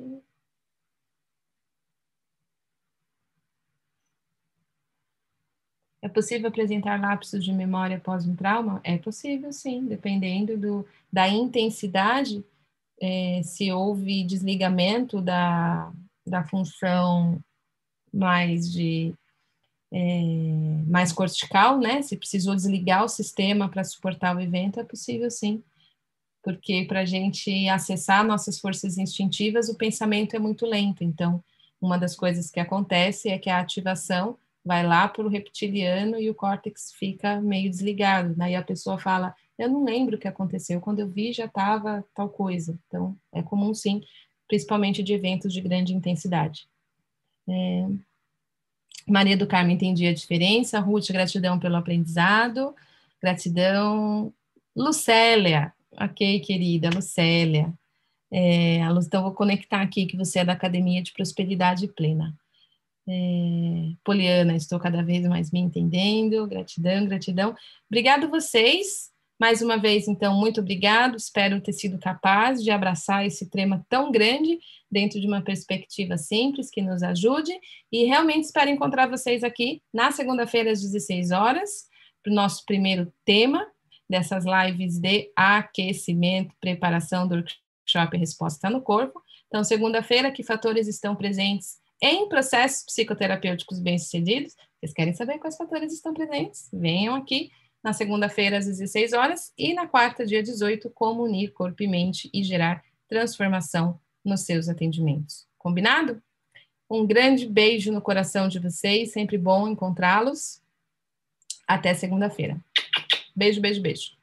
É possível apresentar lapsos de memória após um trauma? É possível, sim, dependendo do, da intensidade, é, se houve desligamento da, da função mais de é, mais cortical, né? Se precisou desligar o sistema para suportar o evento, é possível sim. Porque para a gente acessar nossas forças instintivas, o pensamento é muito lento. Então, uma das coisas que acontece é que a ativação vai lá para o reptiliano e o córtex fica meio desligado. Daí a pessoa fala: Eu não lembro o que aconteceu, quando eu vi já estava tal coisa. Então, é comum sim, principalmente de eventos de grande intensidade. É... Maria do Carmo entendi a diferença. Ruth, gratidão pelo aprendizado. Gratidão. Lucélia, ok, querida, Lucélia. É, então, vou conectar aqui que você é da Academia de Prosperidade Plena. É, Poliana, estou cada vez mais me entendendo. Gratidão, gratidão. Obrigado vocês. Mais uma vez, então, muito obrigado. Espero ter sido capaz de abraçar esse tema tão grande dentro de uma perspectiva simples que nos ajude. E realmente espero encontrar vocês aqui na segunda-feira, às 16 horas, para o nosso primeiro tema dessas lives de aquecimento, preparação do workshop Resposta no Corpo. Então, segunda-feira, que fatores estão presentes em processos psicoterapêuticos bem-sucedidos. Vocês querem saber quais fatores estão presentes? Venham aqui na segunda-feira às 16 horas e na quarta, dia 18, como unir corpo e mente e gerar transformação nos seus atendimentos. Combinado? Um grande beijo no coração de vocês, sempre bom encontrá-los. Até segunda-feira. Beijo, beijo, beijo.